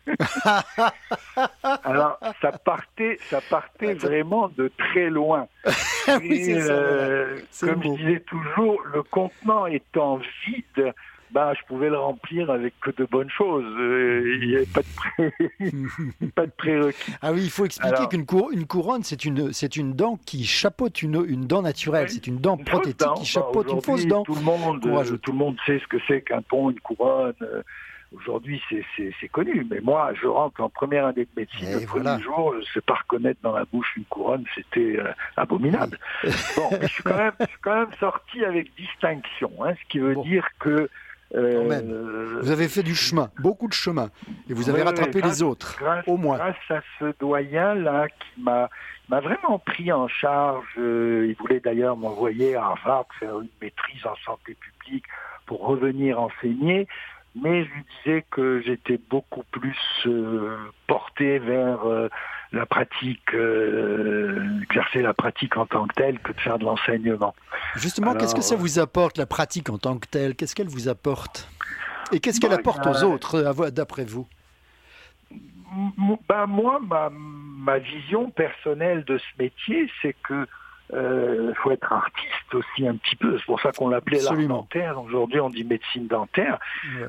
S2: Alors, ça partait, ça partait vraiment de très loin.
S1: oui, euh,
S2: comme je disais toujours, le contenant étant vide, bah, je pouvais le remplir avec que de bonnes choses. Euh, il n'y avait pas de, pas de prérequis.
S1: Ah oui, il faut expliquer qu'une une couronne, c'est une, c'est une dent qui chapeaute une, une dent naturelle. c'est une dent prothétique qui chapeaute une fausse dent.
S2: Tout le, monde, tout le monde sait ce que c'est qu'un pont, une couronne. Euh, aujourd'hui, c'est connu. Mais moi, je rentre en première année de médecine. le premier jour, je ne sais pas reconnaître dans la bouche une couronne. C'était euh, abominable. bon, je suis, quand même, je suis quand même sorti avec distinction. Hein, ce qui veut dire que
S1: euh, vous avez fait du chemin, beaucoup de chemin, et vous avez rattrapé les autres, au moins.
S2: Grâce à ce doyen-là qui m'a m'a vraiment pris en charge. Euh, il voulait d'ailleurs m'envoyer à Harvard faire une maîtrise en santé publique pour revenir enseigner mais je lui disais que j'étais beaucoup plus euh, porté vers euh, la pratique, euh, exercer la pratique en tant que telle que de faire de l'enseignement.
S1: Justement, qu'est-ce que ça vous apporte, la pratique en tant que telle? Qu'est-ce qu'elle vous apporte? Et qu'est-ce qu'elle apporte aux autres, d'après vous?
S2: Ben, Moi, ma, ma vision personnelle de ce métier, c'est que euh, faut être artiste aussi un petit peu. C'est pour ça qu'on l'appelait l'art dentaire. Aujourd'hui, on dit médecine dentaire.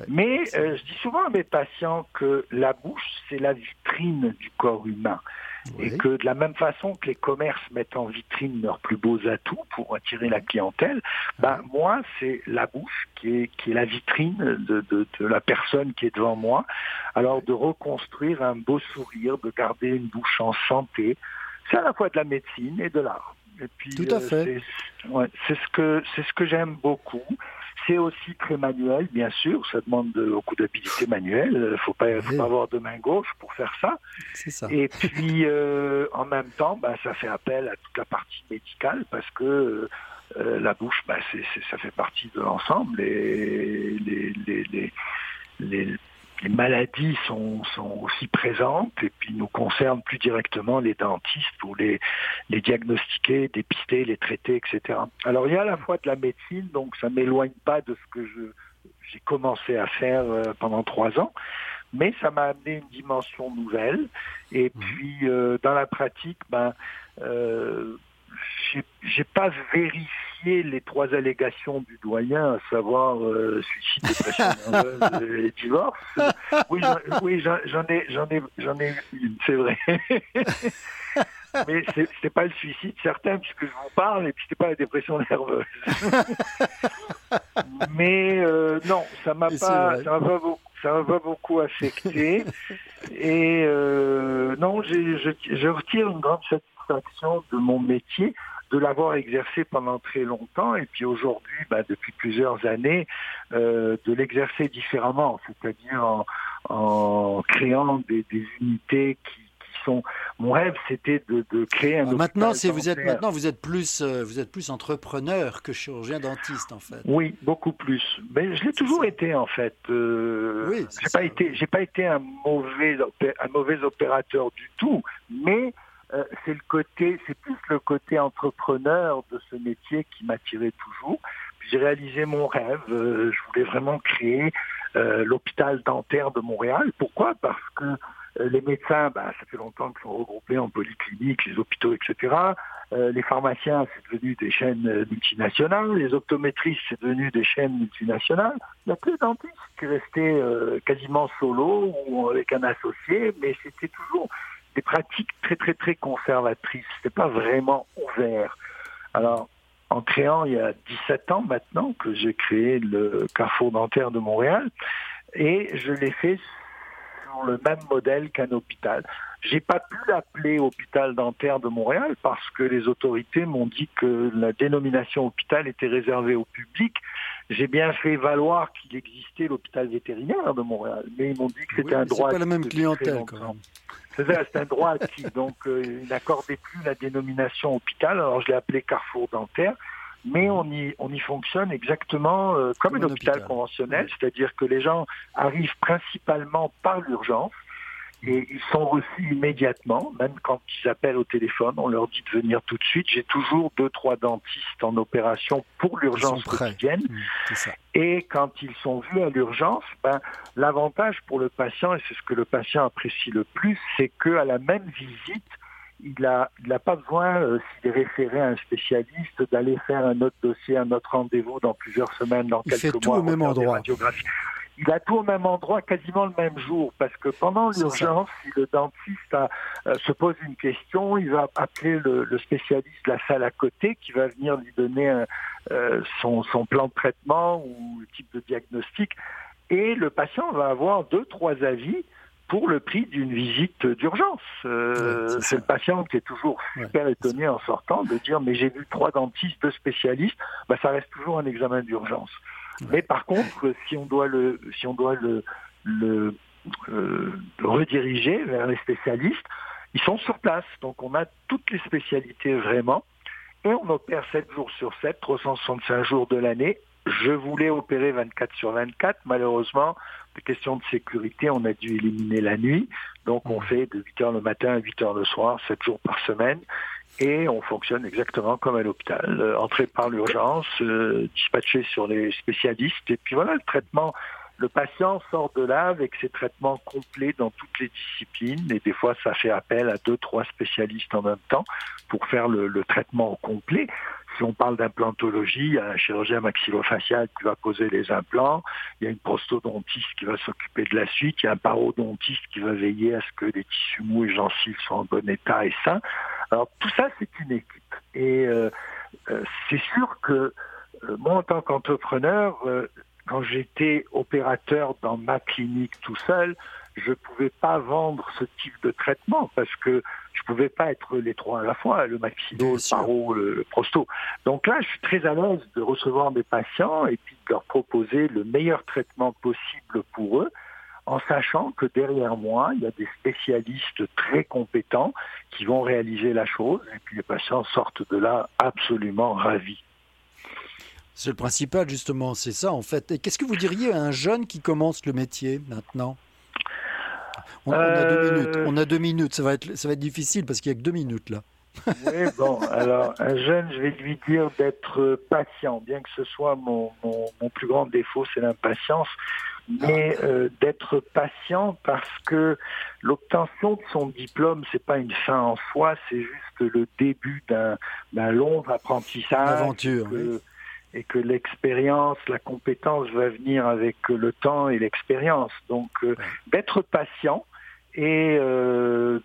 S2: Mais euh, je dis souvent à mes patients que la bouche, c'est la vitrine du corps humain. Et que de la même façon que les commerces mettent en vitrine leurs plus beaux atouts pour attirer la clientèle, ben moi c'est la bouche qui est, qui est la vitrine de, de, de, la personne qui est devant moi. Alors de reconstruire un beau sourire, de garder une bouche en santé, c'est à la fois de la médecine et de l'art.
S1: Et puis, Tout à euh, fait.
S2: c'est ce que c'est ce que j'aime beaucoup. C'est aussi très manuel, bien sûr. Ça demande beaucoup d'habilité manuelle. Il ne faut pas, avoir de main gauche pour faire ça.
S1: ça.
S2: Et puis, euh, en même temps, bah, ça fait appel à toute la partie médicale parce que euh, la bouche, bah, c'est, ça fait partie de l'ensemble. Et les, les, les, les les maladies sont, sont, aussi présentes et puis nous concernent plus directement les dentistes pour les, les diagnostiquer, dépister, les traiter, etc. Alors il y a à la fois de la médecine, donc ça m'éloigne pas de ce que je j'ai commencé à faire euh, pendant trois ans, mais ça m'a amené une dimension nouvelle. Et mmh. puis euh, dans la pratique, ben euh, j'ai pas vérifié les trois allégations du doyen, à savoir euh, suicide, dépression et divorce. Oui, j'en ai, j'en ai, j'en ai une, c'est vrai. Mais c'est pas le suicide certain puisque je vous parle et puis c'est pas la dépression nerveuse. Mais euh, non, ça m'a pas, ça m'a pas beaucoup ça m'a pas beaucoup affecté. Et euh, non, je, je retire une grande satisfaction de mon métier de l'avoir exercé pendant très longtemps et puis aujourd'hui, bah, depuis plusieurs années, euh, de l'exercer différemment, c'est-à-dire en, en, créant des, des unités qui mon rêve, c'était de, créer un.
S1: maintenant, c'est vous êtes maintenant vous êtes plus euh, vous êtes plus entrepreneur que chirurgien dentiste en fait.
S2: Oui, beaucoup plus. Mais je l'ai toujours été en fait. Euh, oui, j'ai pas été j'ai pas été un mauvais un mauvais opérateur du tout, mais euh, c'est le côté, c'est plus le côté entrepreneur de ce métier qui m'attirait toujours. J'ai réalisé mon rêve. je voulais vraiment créer l'hôpital dentaire de Montréal. Pourquoi? Parce que euh, les médecins, bah, ça fait longtemps qu'ils sont regroupés en polycliniques, les hôpitaux, etc. Euh, les pharmaciens, c'est devenu des chaînes euh, multinationales. Les optométristes, c'est devenu des chaînes multinationales. Il n'y a que les dentistes qui restaient quasiment solo ou avec un associé, mais c'était toujours des pratiques très très très conservatrices. C'était pas vraiment ouvert. Alors, en créant il y a 17 ans maintenant que j'ai créé le Carrefour dentaire de Montréal, et je l'ai fait le même modèle qu'un hôpital. J'ai pas pu l'appeler hôpital dentaire de Montréal parce que les autorités m'ont dit que la dénomination hôpital était réservée au public. J'ai bien fait valoir qu'il existait l'hôpital vétérinaire de Montréal, mais ils m'ont dit que c'était un droit.
S1: C'est pas la même clientèle quand même.
S2: C'est un droit acquis, donc euh, ils n'accordaient plus la dénomination hôpital. Alors je l'ai appelé Carrefour dentaire mais on y, on y fonctionne exactement euh, comme, un, hôpital, conventionnel, c'est-à-dire que les gens arrivent principalement par l'urgence et ils sont reçus immédiatement, même quand ils appellent au téléphone, on leur dit de venir tout de suite. J'ai toujours deux, trois dentistes en opération pour l'urgence quotidienne. Mmh, et quand ils sont vus à l'urgence, ben, l'avantage pour le patient, et c'est ce que le patient apprécie le plus, c'est qu'à la même visite, il n'a il a pas besoin, euh, s'il est référé à un spécialiste, d'aller faire un autre dossier, un autre rendez-vous dans plusieurs semaines, dans
S1: il
S2: quelques
S1: fait tout au même endroit.
S2: Il a tout au même endroit, quasiment le même jour, parce que pendant l'urgence, si le dentiste euh, se pose une question, il va appeler le, spécialiste de la salle à côté, qui va venir lui donner euh, son, son plan de traitement ou le type de diagnostic, et le patient va avoir deux, trois avis pour le prix d'une visite d'urgence. Euh, c'est le patient qui est toujours super étonné en sortant de dire mais j'ai vu trois dentistes, deux spécialistes, bah, ça reste toujours un examen d'urgence. Mais par contre, si on doit le, si on doit le, le, euh, rediriger vers les spécialistes, ils sont sur place. Donc on a toutes les spécialités vraiment. Et on opère 7 jours sur 7, 365 jours de l'année. Je voulais opérer 24 sur 24. Malheureusement, question de sécurité, on a dû éliminer la nuit. Donc on fait de 8 heures le matin à 8 heures le soir, 7 jours par semaine. Et on fonctionne exactement comme à l'hôpital. Euh, entrée par l'urgence, euh, dispatché sur les spécialistes. Et puis voilà, le traitement le patient sort de là avec ses traitements complets dans toutes les disciplines et des fois ça fait appel à deux, trois spécialistes en même temps pour faire le, le traitement complet. Si on parle d'implantologie, il y a un chirurgien maxillofacial qui va poser les implants, il y a une prostodontiste qui va s'occuper de la suite, il y a un parodontiste qui va veiller à ce que les tissus mous et gencives soient en bon état et sains. Alors tout ça, c'est une équipe. Et euh, euh, c'est sûr que euh, moi, en tant qu'entrepreneur, quand j'étais opérateur dans ma clinique tout seul, je ne pouvais pas vendre ce type de traitement parce que je ne pouvais pas être les trois à la fois, le maxillo, le paro, le, prosto. Donc là, je suis très à l'aise de recevoir mes patients et puis de leur proposer le meilleur traitement possible pour eux en sachant que derrière moi, il y a des spécialistes très compétents qui vont réaliser la chose et puis les patients sortent de là absolument ravis.
S1: C'est le principal, justement, c'est ça, en fait. Et qu'est-ce que vous diriez à un jeune qui commence le métier maintenant? On, a deux euh, minutes. On a deux minutes. Ça va être, ça va être difficile parce qu'il n'y a que deux minutes là.
S2: oui, bon, alors un jeune, je vais lui dire d'être patient, bien que ce soit mon, mon, plus grand défaut, c'est l'impatience, mais euh, d'être patient parce que l'obtention de son diplôme, c'est pas une fin en soi, c'est juste le début d'un long apprentissage.
S1: Aventure.
S2: et que l'expérience, la compétence va venir avec le temps et l'expérience. Donc euh, d'être patient et euh,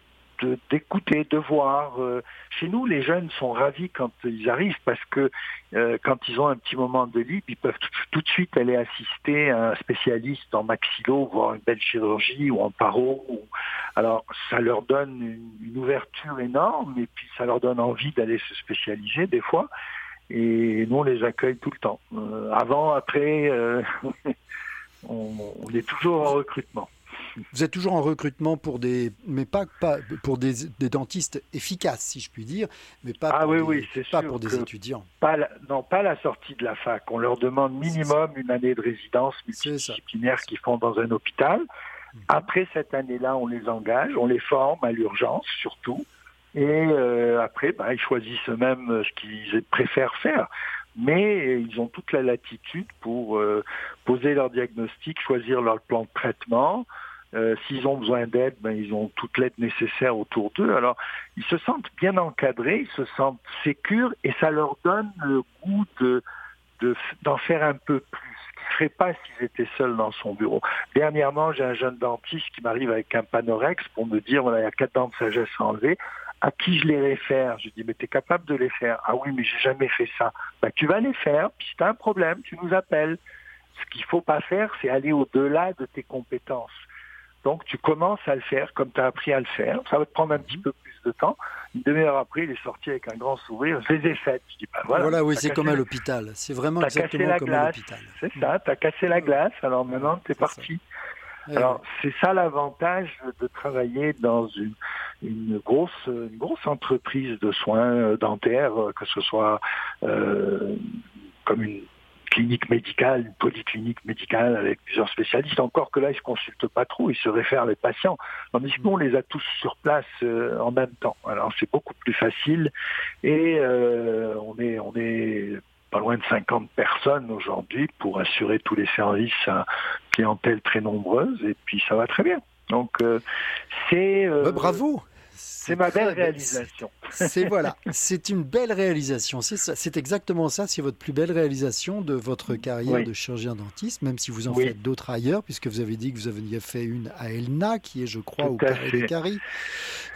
S2: d'écouter, de, voir. Euh, chez nous, les jeunes sont ravis quand ils arrivent parce que euh, quand ils ont un petit moment de libre, ils peuvent tout, de suite aller assister à un spécialiste en maxillo, voir une belle chirurgie ou en paro. Alors, ça leur donne une, ouverture énorme et puis ça leur donne envie d'aller se spécialiser des fois. Et nous, on les accueille tout le temps. avant, après, on est toujours en recrutement.
S1: Vous êtes toujours en recrutement pour des, mais pas, pas pour des, dentistes efficaces, si je puis dire, mais pas
S2: ah
S1: pour,
S2: oui,
S1: des, pas pour des étudiants.
S2: Pas non, pas la sortie de la fac. On leur demande minimum une année de résidence multidisciplinaire qu'ils font dans un hôpital. Mhm. Après cette année-là, on les engage, on les forme à l'urgence surtout. Et euh, après, bah, ils choisissent eux-mêmes ce qu'ils préfèrent faire mais ils ont toute la latitude pour euh, poser leur diagnostic, choisir leur plan de traitement. Euh, S'ils ont besoin d'aide, ben, ils ont toute l'aide nécessaire autour d'eux. Alors, ils se sentent bien encadrés, ils se sentent sécures et ça leur donne le goût de d'en faire un peu plus, ce qu'ils ne feraient pas s'ils étaient seuls dans son bureau. Dernièrement, j'ai un jeune dentiste qui m'arrive avec un panorex pour me dire, voilà, il y a quatre dents de sagesse enlevées à qui je les réfère? Je dis, mais tu es capable de les faire? Ah oui, mais j'ai jamais fait ça. Bah, tu vas les faire, puis si tu as un problème, tu nous appelles. Ce qu'il faut pas faire, c'est aller au-delà de tes compétences. Donc tu commences à le faire comme tu as appris à le faire. Ça va te prendre un petit peu plus de temps. Une demi-heure après, il est sorti avec un grand sourire. Je les ai faites. Je dis, bah, voilà,
S1: voilà oui, c'est comme à l'hôpital. C'est vraiment exactement comme à l'hôpital.
S2: C'est ça, tu as cassé la glace, alors maintenant tu es parti. Alors c'est ça l'avantage de travailler dans une, une grosse une grosse entreprise de soins euh, dentaires, euh, que ce soit euh, comme une clinique médicale, une polyclinique médicale avec plusieurs spécialistes. Encore que là, ils se consultent pas trop, ils se réfèrent les patients. Tandis que nous, on les a tous sur place euh, en même temps. Alors c'est beaucoup plus facile et on est on est pas loin de 50 personnes aujourd'hui pour assurer tous les services à clientèle très nombreuse et puis ça va très bien. Donc c'est
S1: bah, bravo
S2: c'est ma belle réalisation.
S1: C'est voilà, c'est une belle réalisation. C'est exactement ça. C'est votre plus belle réalisation de votre carrière de chirurgien dentiste, même si vous en faites d'autres ailleurs, puisque vous avez dit que vous aviez fait une à Elna, qui est, je crois, au Carré des Caries.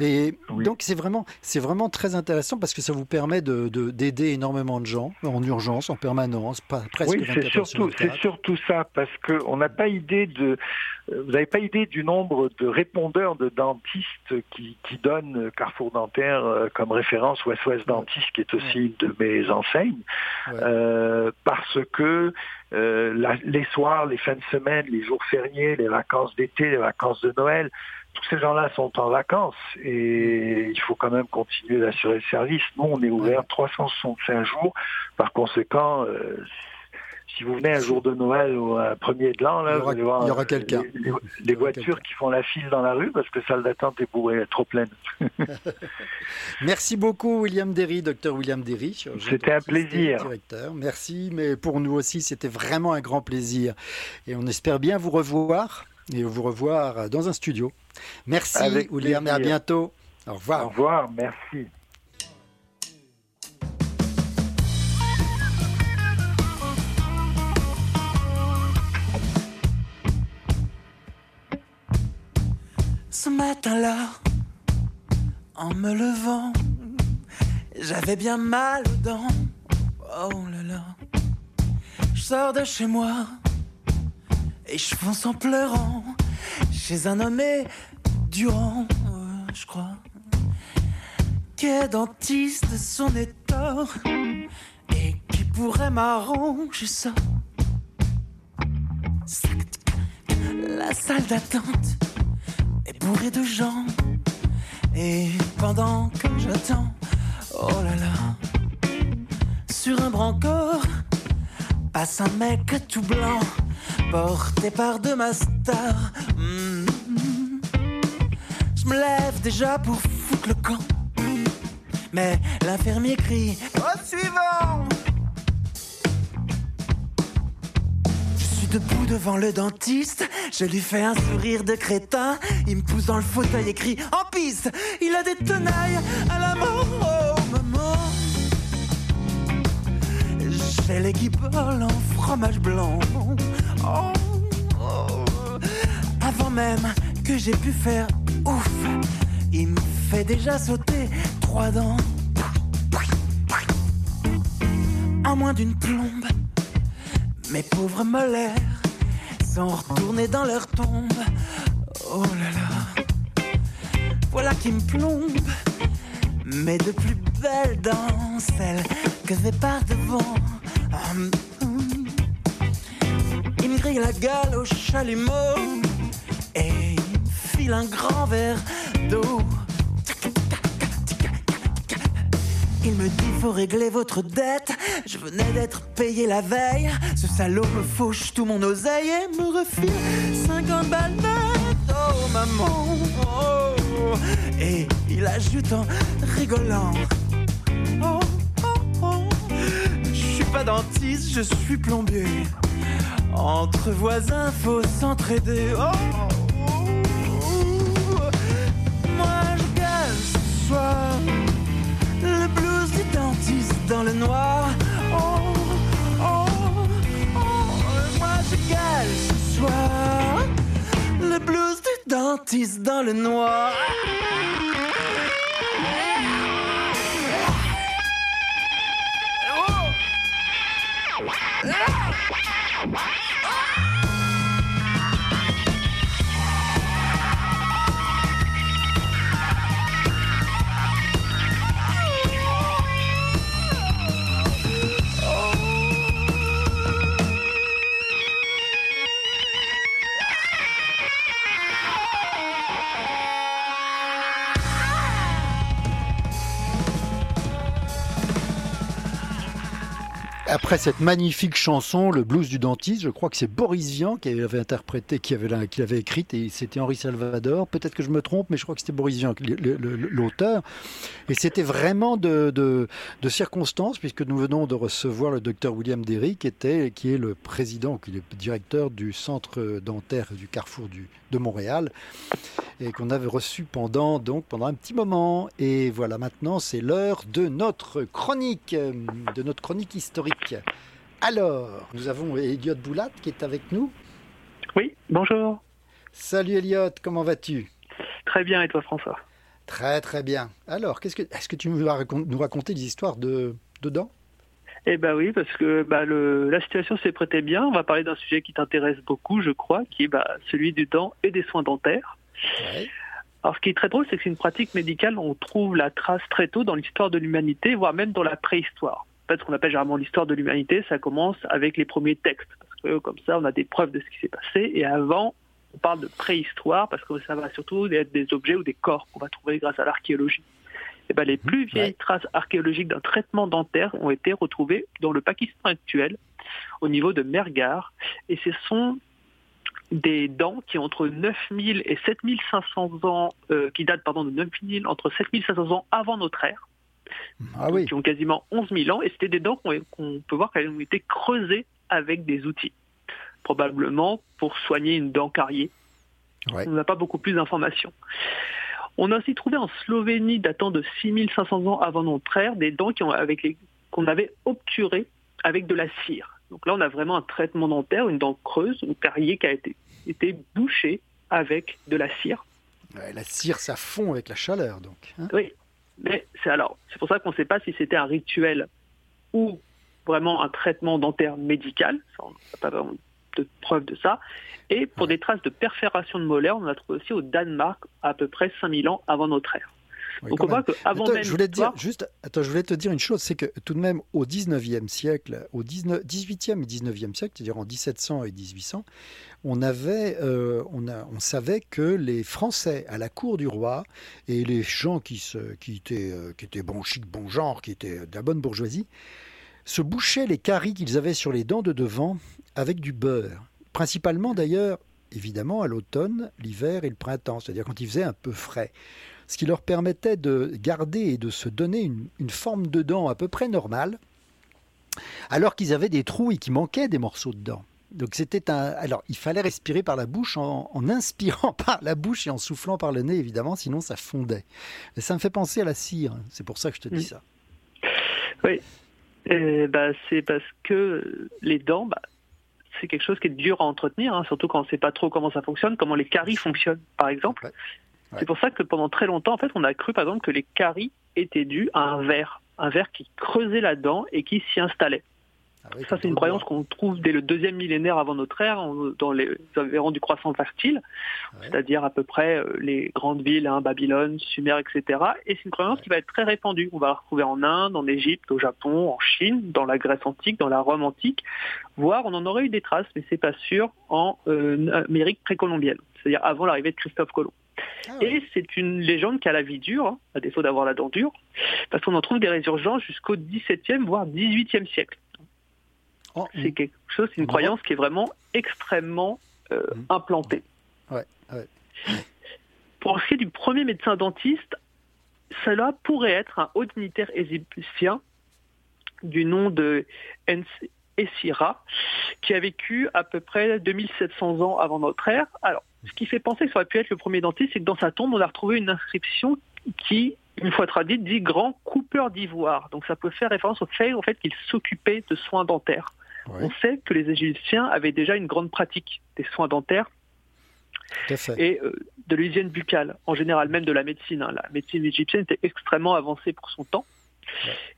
S1: Et donc c'est vraiment, c'est vraiment très intéressant parce que ça vous permet de d'aider énormément de gens en urgence, en permanence, pas, presque
S2: oui, c'est surtout, c'est surtout ça parce que on n'a pas idée de, vous n'avez pas idée du nombre de répondeurs de dentistes qui, qui donnent Carrefour Dentaire euh, comme référence ou SOS Dentiste, qui est aussi une de mes enseignes, euh, parce que euh, les soirs, les fins de semaine, les jours fériés, les vacances d'été, les vacances de Noël, tous ces gens-là sont en vacances et il faut quand même continuer d'assurer le service. Nous, on est ouvert 365 jours. Par conséquent, si vous venez un jour de Noël ou un premier de l'an, là,
S1: il y aura,
S2: vous
S1: quelqu'un.
S2: Les, voitures qui font la file dans la rue parce que salle d'attente est bourrée, trop pleine.
S1: Merci beaucoup, William Derry, docteur William Derry.
S2: C'était un plaisir.
S1: Directeur. Merci, mais pour nous aussi, c'était vraiment un grand plaisir. Et on espère bien vous revoir et vous revoir dans un studio. Merci, William, et à bientôt. Au revoir.
S2: Au revoir, merci.
S3: Ce matin-là, en me levant, j'avais bien mal aux dents. Oh là là, je sors de chez moi et je fonce en pleurant chez un nommé Durand, je crois, qui est dentiste de son état et qui pourrait m'arranger ça. La salle d'attente bourré de gens. Et pendant que j'attends, oh là là, sur un brancard, passe un mec tout blanc, porté par deux masters. Mm-hmm. Je me lève déjà pour foutre le camp. Mais l'infirmier crie Au suivant debout devant le dentiste. Je lui fais un sourire de crétin. Il me pousse dans le fauteuil écrit en piste. Il a des tenailles à la main. Oh maman. J'ai les en fromage blanc. Oh, oh. Avant même que j'ai pu faire ouf, il me fait déjà sauter trois dents. En moins d'une plombe, mes pauvres molaires sont retournés dans leur tombe. Oh là là, voilà qui me plombe, mais de plus belles dents, celles que j'ai par devant. Hum, hum. Il me grille la gueule au chalumeau et il me file un grand verre d'eau. Il me dit faut régler votre dette. Je venais d'être payé la veille. Ce salaud me fauche tout mon oseille et me refile 50 balles net. Oh maman. Oh. Et il ajoute en rigolant. Oh, oh, oh. Je suis pas dentiste, je suis plombier. Entre voisins, faut s'entraider. Oh, oh, oh. Le noir. Oh, oh, oh, moi je gueule ce soir. Le blues du dentiste dans le noir.
S1: Après cette magnifique chanson, le blues du dentiste, je crois que c'est Boris Vian qui avait interprété, qui avait, l'avait écrite, et c'était Henri Salvador. Peut-être que je me trompe, mais je crois que c'était Boris Vian, l'auteur. Et c'était vraiment de, de, de, circonstances, puisque nous venons de recevoir le docteur William Derry, qui, était, qui est le président, qui est le directeur du centre dentaire du Carrefour de Montréal, et qu'on avait reçu pendant, donc, pendant un petit moment. Et voilà, maintenant, c'est l'heure de notre chronique, de notre chronique historique. Alors, nous avons Elliot Boulat qui est avec nous.
S4: Oui, bonjour.
S1: Salut Elliot, comment vas-tu?
S4: Très bien, et toi François?
S1: Très très bien. Alors, qu'est-ce que, est-ce que tu vas nous raconter des histoires de, dents
S4: eh ben oui, parce que bah, le, la situation s'est prêtée bien. On va parler d'un sujet qui t'intéresse beaucoup, je crois, qui est bah, celui du dent et des soins dentaires. Alors, ce qui est très drôle, c'est que c'est une pratique médicale. On trouve la trace très tôt dans l'histoire de l'humanité, voire même dans la préhistoire. En fait, ce qu'on appelle généralement l'histoire de l'humanité, ça commence avec les premiers textes, parce que comme ça, on a des preuves de ce qui s'est passé. Et avant, on parle de préhistoire, parce que ça va surtout être des objets ou des corps qu'on va trouver grâce à l'archéologie. Et ben, les plus vieilles traces archéologiques d'un traitement dentaire ont été retrouvées dans le Pakistan actuel, au niveau de Mergar. Et ce sont des dents qui ont entre 9000 et 7500 ans, euh, qui datent pardon, de 9000 entre 7500 ans avant notre ère, ah qui ont quasiment 11 000 ans, et c'était des dents qu'on peut voir qu'elles ont été creusées avec des outils, probablement pour soigner une dent carriée. On n'a pas beaucoup plus d'informations. On a aussi trouvé en Slovénie, datant de 6500 ans avant notre ère, des dents qu'on avait obturées avec de la cire. Donc là, on a vraiment un traitement dentaire, une dent creuse, une carrière qui a été, été bouchée avec de la cire.
S1: la cire, ça fond avec la chaleur, donc.
S4: Hein. oui, mais c'est alors, c'est pour ça qu'on ne sait pas si c'était un rituel ou vraiment un traitement dentaire médical. on n'a pas de preuve de ça. Et pour des traces de perforation de molaires, on a trouvé aussi au Danemark à peu près 5000 ans avant notre ère.
S1: Donc on voit que avant même je voulais te dire juste attends, je voulais te dire une chose, c'est que tout de même au 19e siècle, au 19, 18e et 19e siècle, c'est-à-dire en 1700 et 1800, on, avait, euh, on, a, on savait que les Français à la cour du roi et les gens qui, se, qui, étaient, euh, qui étaient bon chic, bon genre, qui étaient de la bonne bourgeoisie, se bouchaient les caries qu'ils avaient sur les dents de devant avec du beurre. Principalement d'ailleurs, évidemment, à l'automne, l'hiver et le printemps, c'est-à-dire quand il faisait un peu frais. Ce qui leur permettait de garder et de se donner une, une forme de dents à peu près normale, alors qu'ils avaient des trous et qu'il manquait des morceaux de dents. Donc c'était un. Alors il fallait respirer par la bouche en, inspirant par la bouche et en soufflant par le nez évidemment, sinon ça fondait. Et ça me fait penser à la cire. C'est pour ça que je te dis mm. ça.
S4: Oui, bah, c'est parce que les dents, bah, c'est quelque chose qui est dur à entretenir, hein, surtout quand on ne sait pas trop comment ça fonctionne, comment les caries fonctionnent, par exemple. C'est pour ça que pendant très longtemps, en fait, on a cru, par exemple, que les caries étaient dus à un verre, un verre qui creusait la dent et qui s'y installait. Ah ça, c'est une croyance qu'on trouve dès le deuxième millénaire avant notre ère, dans les environs du croissant fertile, c'est-à-dire à peu près euh, les grandes villes, hein, Babylone, Sumer, etc. Et c'est une croyance qui va être très répandue. On va la retrouver en Inde, en Égypte, au Japon, en Chine, dans la Grèce antique, dans la Rome antique, voire on en aurait eu des traces, mais c'est pas sûr, en euh, Amérique précolombienne, c'est-à-dire avant l'arrivée de Christophe Colomb. Ah Et c'est une légende qui a la vie dure, hein, à défaut d'avoir la dent dure, parce qu'on en trouve des résurgences jusqu'au XVIIe, voire XVIIIe siècle. Oh, c'est quelque chose, c'est une croyance qui est vraiment extrêmement euh, mmh. implantée. Pour ce qui est du premier médecin dentiste, cela pourrait être un haut dignitaire égyptien du nom de Essira, qui a vécu à peu près 2700 ans avant notre ère. Alors, ce qui fait penser que ça aurait pu être le premier dentiste, c'est que dans sa tombe, on a retrouvé une inscription qui, une fois traduite, dit grand coupeur d'ivoire. Donc ça peut faire référence au fait, fait qu'il s'occupait de soins dentaires. On sait que les Égyptiens avaient déjà une grande pratique des soins dentaires et euh, de l'hygiène buccale, en général même de la médecine. Hein. La médecine égyptienne était extrêmement avancée pour son temps.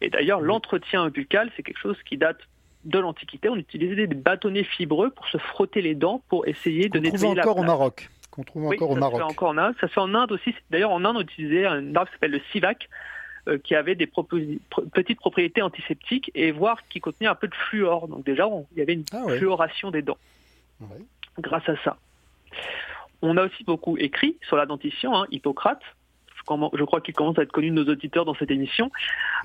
S4: Et d'ailleurs, l'entretien buccal, c'est quelque chose qui date de l'Antiquité. On utilisait des bâtonnets fibreux pour se frotter les dents pour essayer de nettoyer
S1: la encore au Maroc. Qu'on trouve encore
S4: au
S1: Maroc.
S4: Se fait encore en Inde. Ça se fait en Inde aussi. D'ailleurs, en Inde, on utilisait un arbre qui s'appelle le sivac, euh, qui avait des petites propriétés antiseptiques et voire qui contenait un peu de fluor. Donc déjà, il y avait une ah fluoration des dents grâce à ça. On a aussi beaucoup écrit sur la dentition. Hein. Hippocrate, je crois qu'il commence à être connu de nos auditeurs dans cette émission,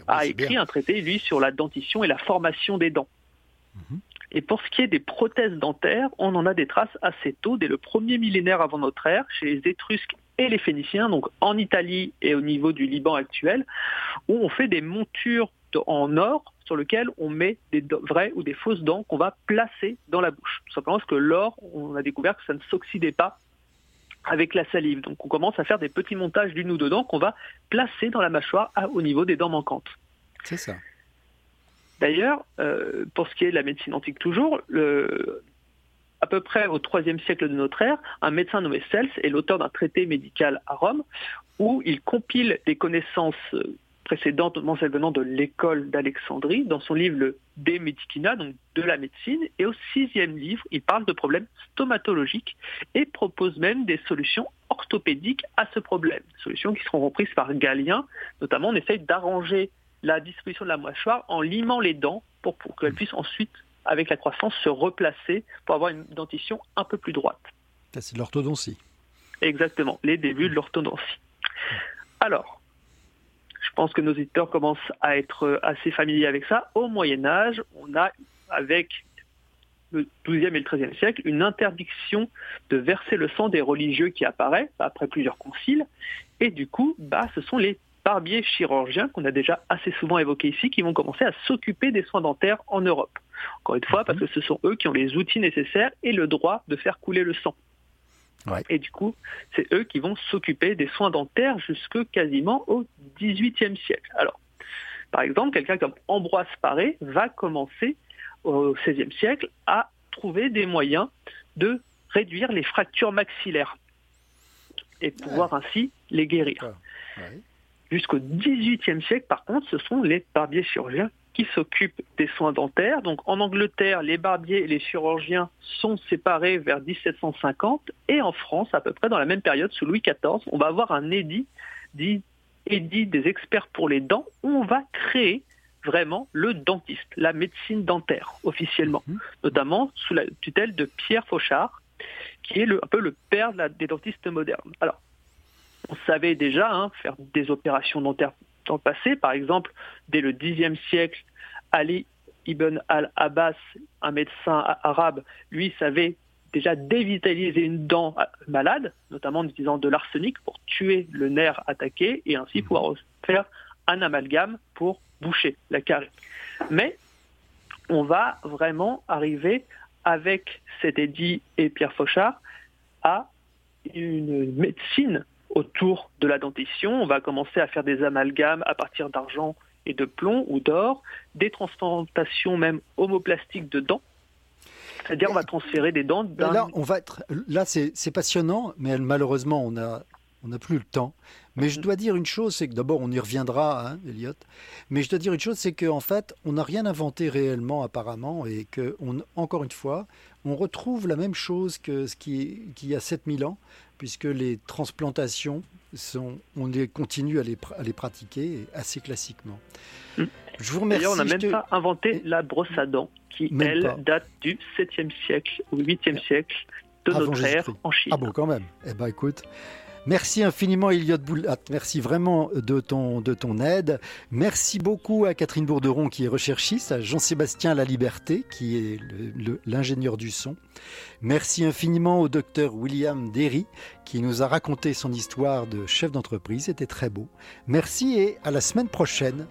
S4: ah a écrit un traité, lui, sur la dentition et la formation des dents. Mhm. Et pour ce qui est des prothèses dentaires, on en a des traces assez tôt, dès le premier millénaire avant notre ère, chez les Étrusques et les Phéniciens, donc en Italie et au niveau du Liban actuel, où on fait des montures en or sur lesquelles on met des vraies ou des fausses dents qu'on va placer dans la bouche. Tout simplement parce que l'or, on a découvert que ça ne s'oxydait pas avec la salive. Donc on commence à faire des petits montages d'une ou deux dents qu'on va placer dans la mâchoire au niveau des dents manquantes.
S1: C'est ça.
S4: D'ailleurs, euh, pour ce qui est de la médecine antique toujours, le, à peu près au IIIe siècle de notre ère, un médecin nommé Cels est l'auteur d'un traité médical à Rome où il compile des connaissances précédentes, notamment celles venant de l'école d'Alexandrie, dans son livre le De Medicina, donc de la médecine. Et au sixième livre, il parle de problèmes stomatologiques et propose même des solutions orthopédiques à ce problème. Solutions qui seront reprises par Galien. Notamment, on essaye d'arranger la disposition de la mâchoire en limant les dents pour, pour qu'elles puissent ensuite avec la croissance, se replacer pour avoir une dentition un peu plus droite.
S1: C'est l'orthodontie.
S4: Exactement, les débuts de l'orthodontie. Alors, je pense que nos éditeurs commencent à être assez familiers avec ça. Au Moyen Âge, on a, avec le XIIe et le XIIIe siècle, une interdiction de verser le sang des religieux qui apparaît après plusieurs conciles. Et du coup, bah, ce sont les barbiers chirurgiens qu'on a déjà assez souvent évoqués ici qui vont commencer à s'occuper des soins dentaires en Europe. Encore une fois, parce que ce sont eux qui ont les outils nécessaires et le droit de faire couler le sang. Et du coup, c'est eux qui vont s'occuper des soins dentaires jusque quasiment au XVIIIe siècle. Alors, par exemple, quelqu'un comme Ambroise Paré va commencer au XVIe siècle à trouver des moyens de réduire les fractures maxillaires et pouvoir ainsi les guérir. Jusqu'au XVIIIe siècle, par contre, ce sont les barbiers chirurgiens qui s'occupent des soins dentaires. Donc en Angleterre, les barbiers et les chirurgiens sont séparés vers 1750 et en France, à peu près dans la même période, sous Louis XIV, on va avoir un édit dit édit des experts pour les dents où on va créer vraiment le dentiste, la médecine dentaire officiellement, mhm. notamment sous la tutelle de Pierre Fauchard, qui est un peu le père des dentistes modernes. Alors, on savait déjà hein, faire des opérations dentaires dans le passé. Par exemple, dès le Xe siècle, Ali ibn al-Abbas, un médecin arabe, lui savait déjà dévitaliser une dent malade, notamment en utilisant de l'arsenic pour tuer le nerf attaqué et ainsi mhm. pouvoir faire un amalgame pour boucher la carie. Mais on va vraiment arriver avec cet édit et Pierre Fauchard à une médecine autour de la dentition. On va commencer à faire des amalgames à partir d'argent et de plomb ou d'or, des transplantations même homoplastiques de dents. C'est-à-dire on va transférer des dents
S1: Là, on va être, là c'est passionnant, mais malheureusement, on a on n'a plus le temps. Mais je dois dire une chose, c'est que d'abord on y reviendra, hein, Elliot. Mais je dois dire une chose, c'est qu'en fait, on n'a rien inventé réellement apparemment, et que, encore une fois, on retrouve la même chose que ce qui, qui y a 7000 ans, puisque les transplantations, sont, on les continue à les, à les pratiquer assez classiquement.
S4: Mm. Je vous remercie. D'ailleurs, on n'a même pas inventé la brosse à dents, qui, elle, date du 7e siècle ou 8e siècle de notre ère en Chine.
S1: Ah bon, quand même. Eh bien, écoute, Merci infiniment Eliott Boulat, merci vraiment de ton, de ton aide. Merci beaucoup à Catherine Bourderon qui est recherchiste, à Jean-Sébastien Laliberté qui est l'ingénieur du son. Merci infiniment au docteur William Derry qui nous a raconté son histoire de chef d'entreprise, c'était très beau. Merci et à la semaine prochaine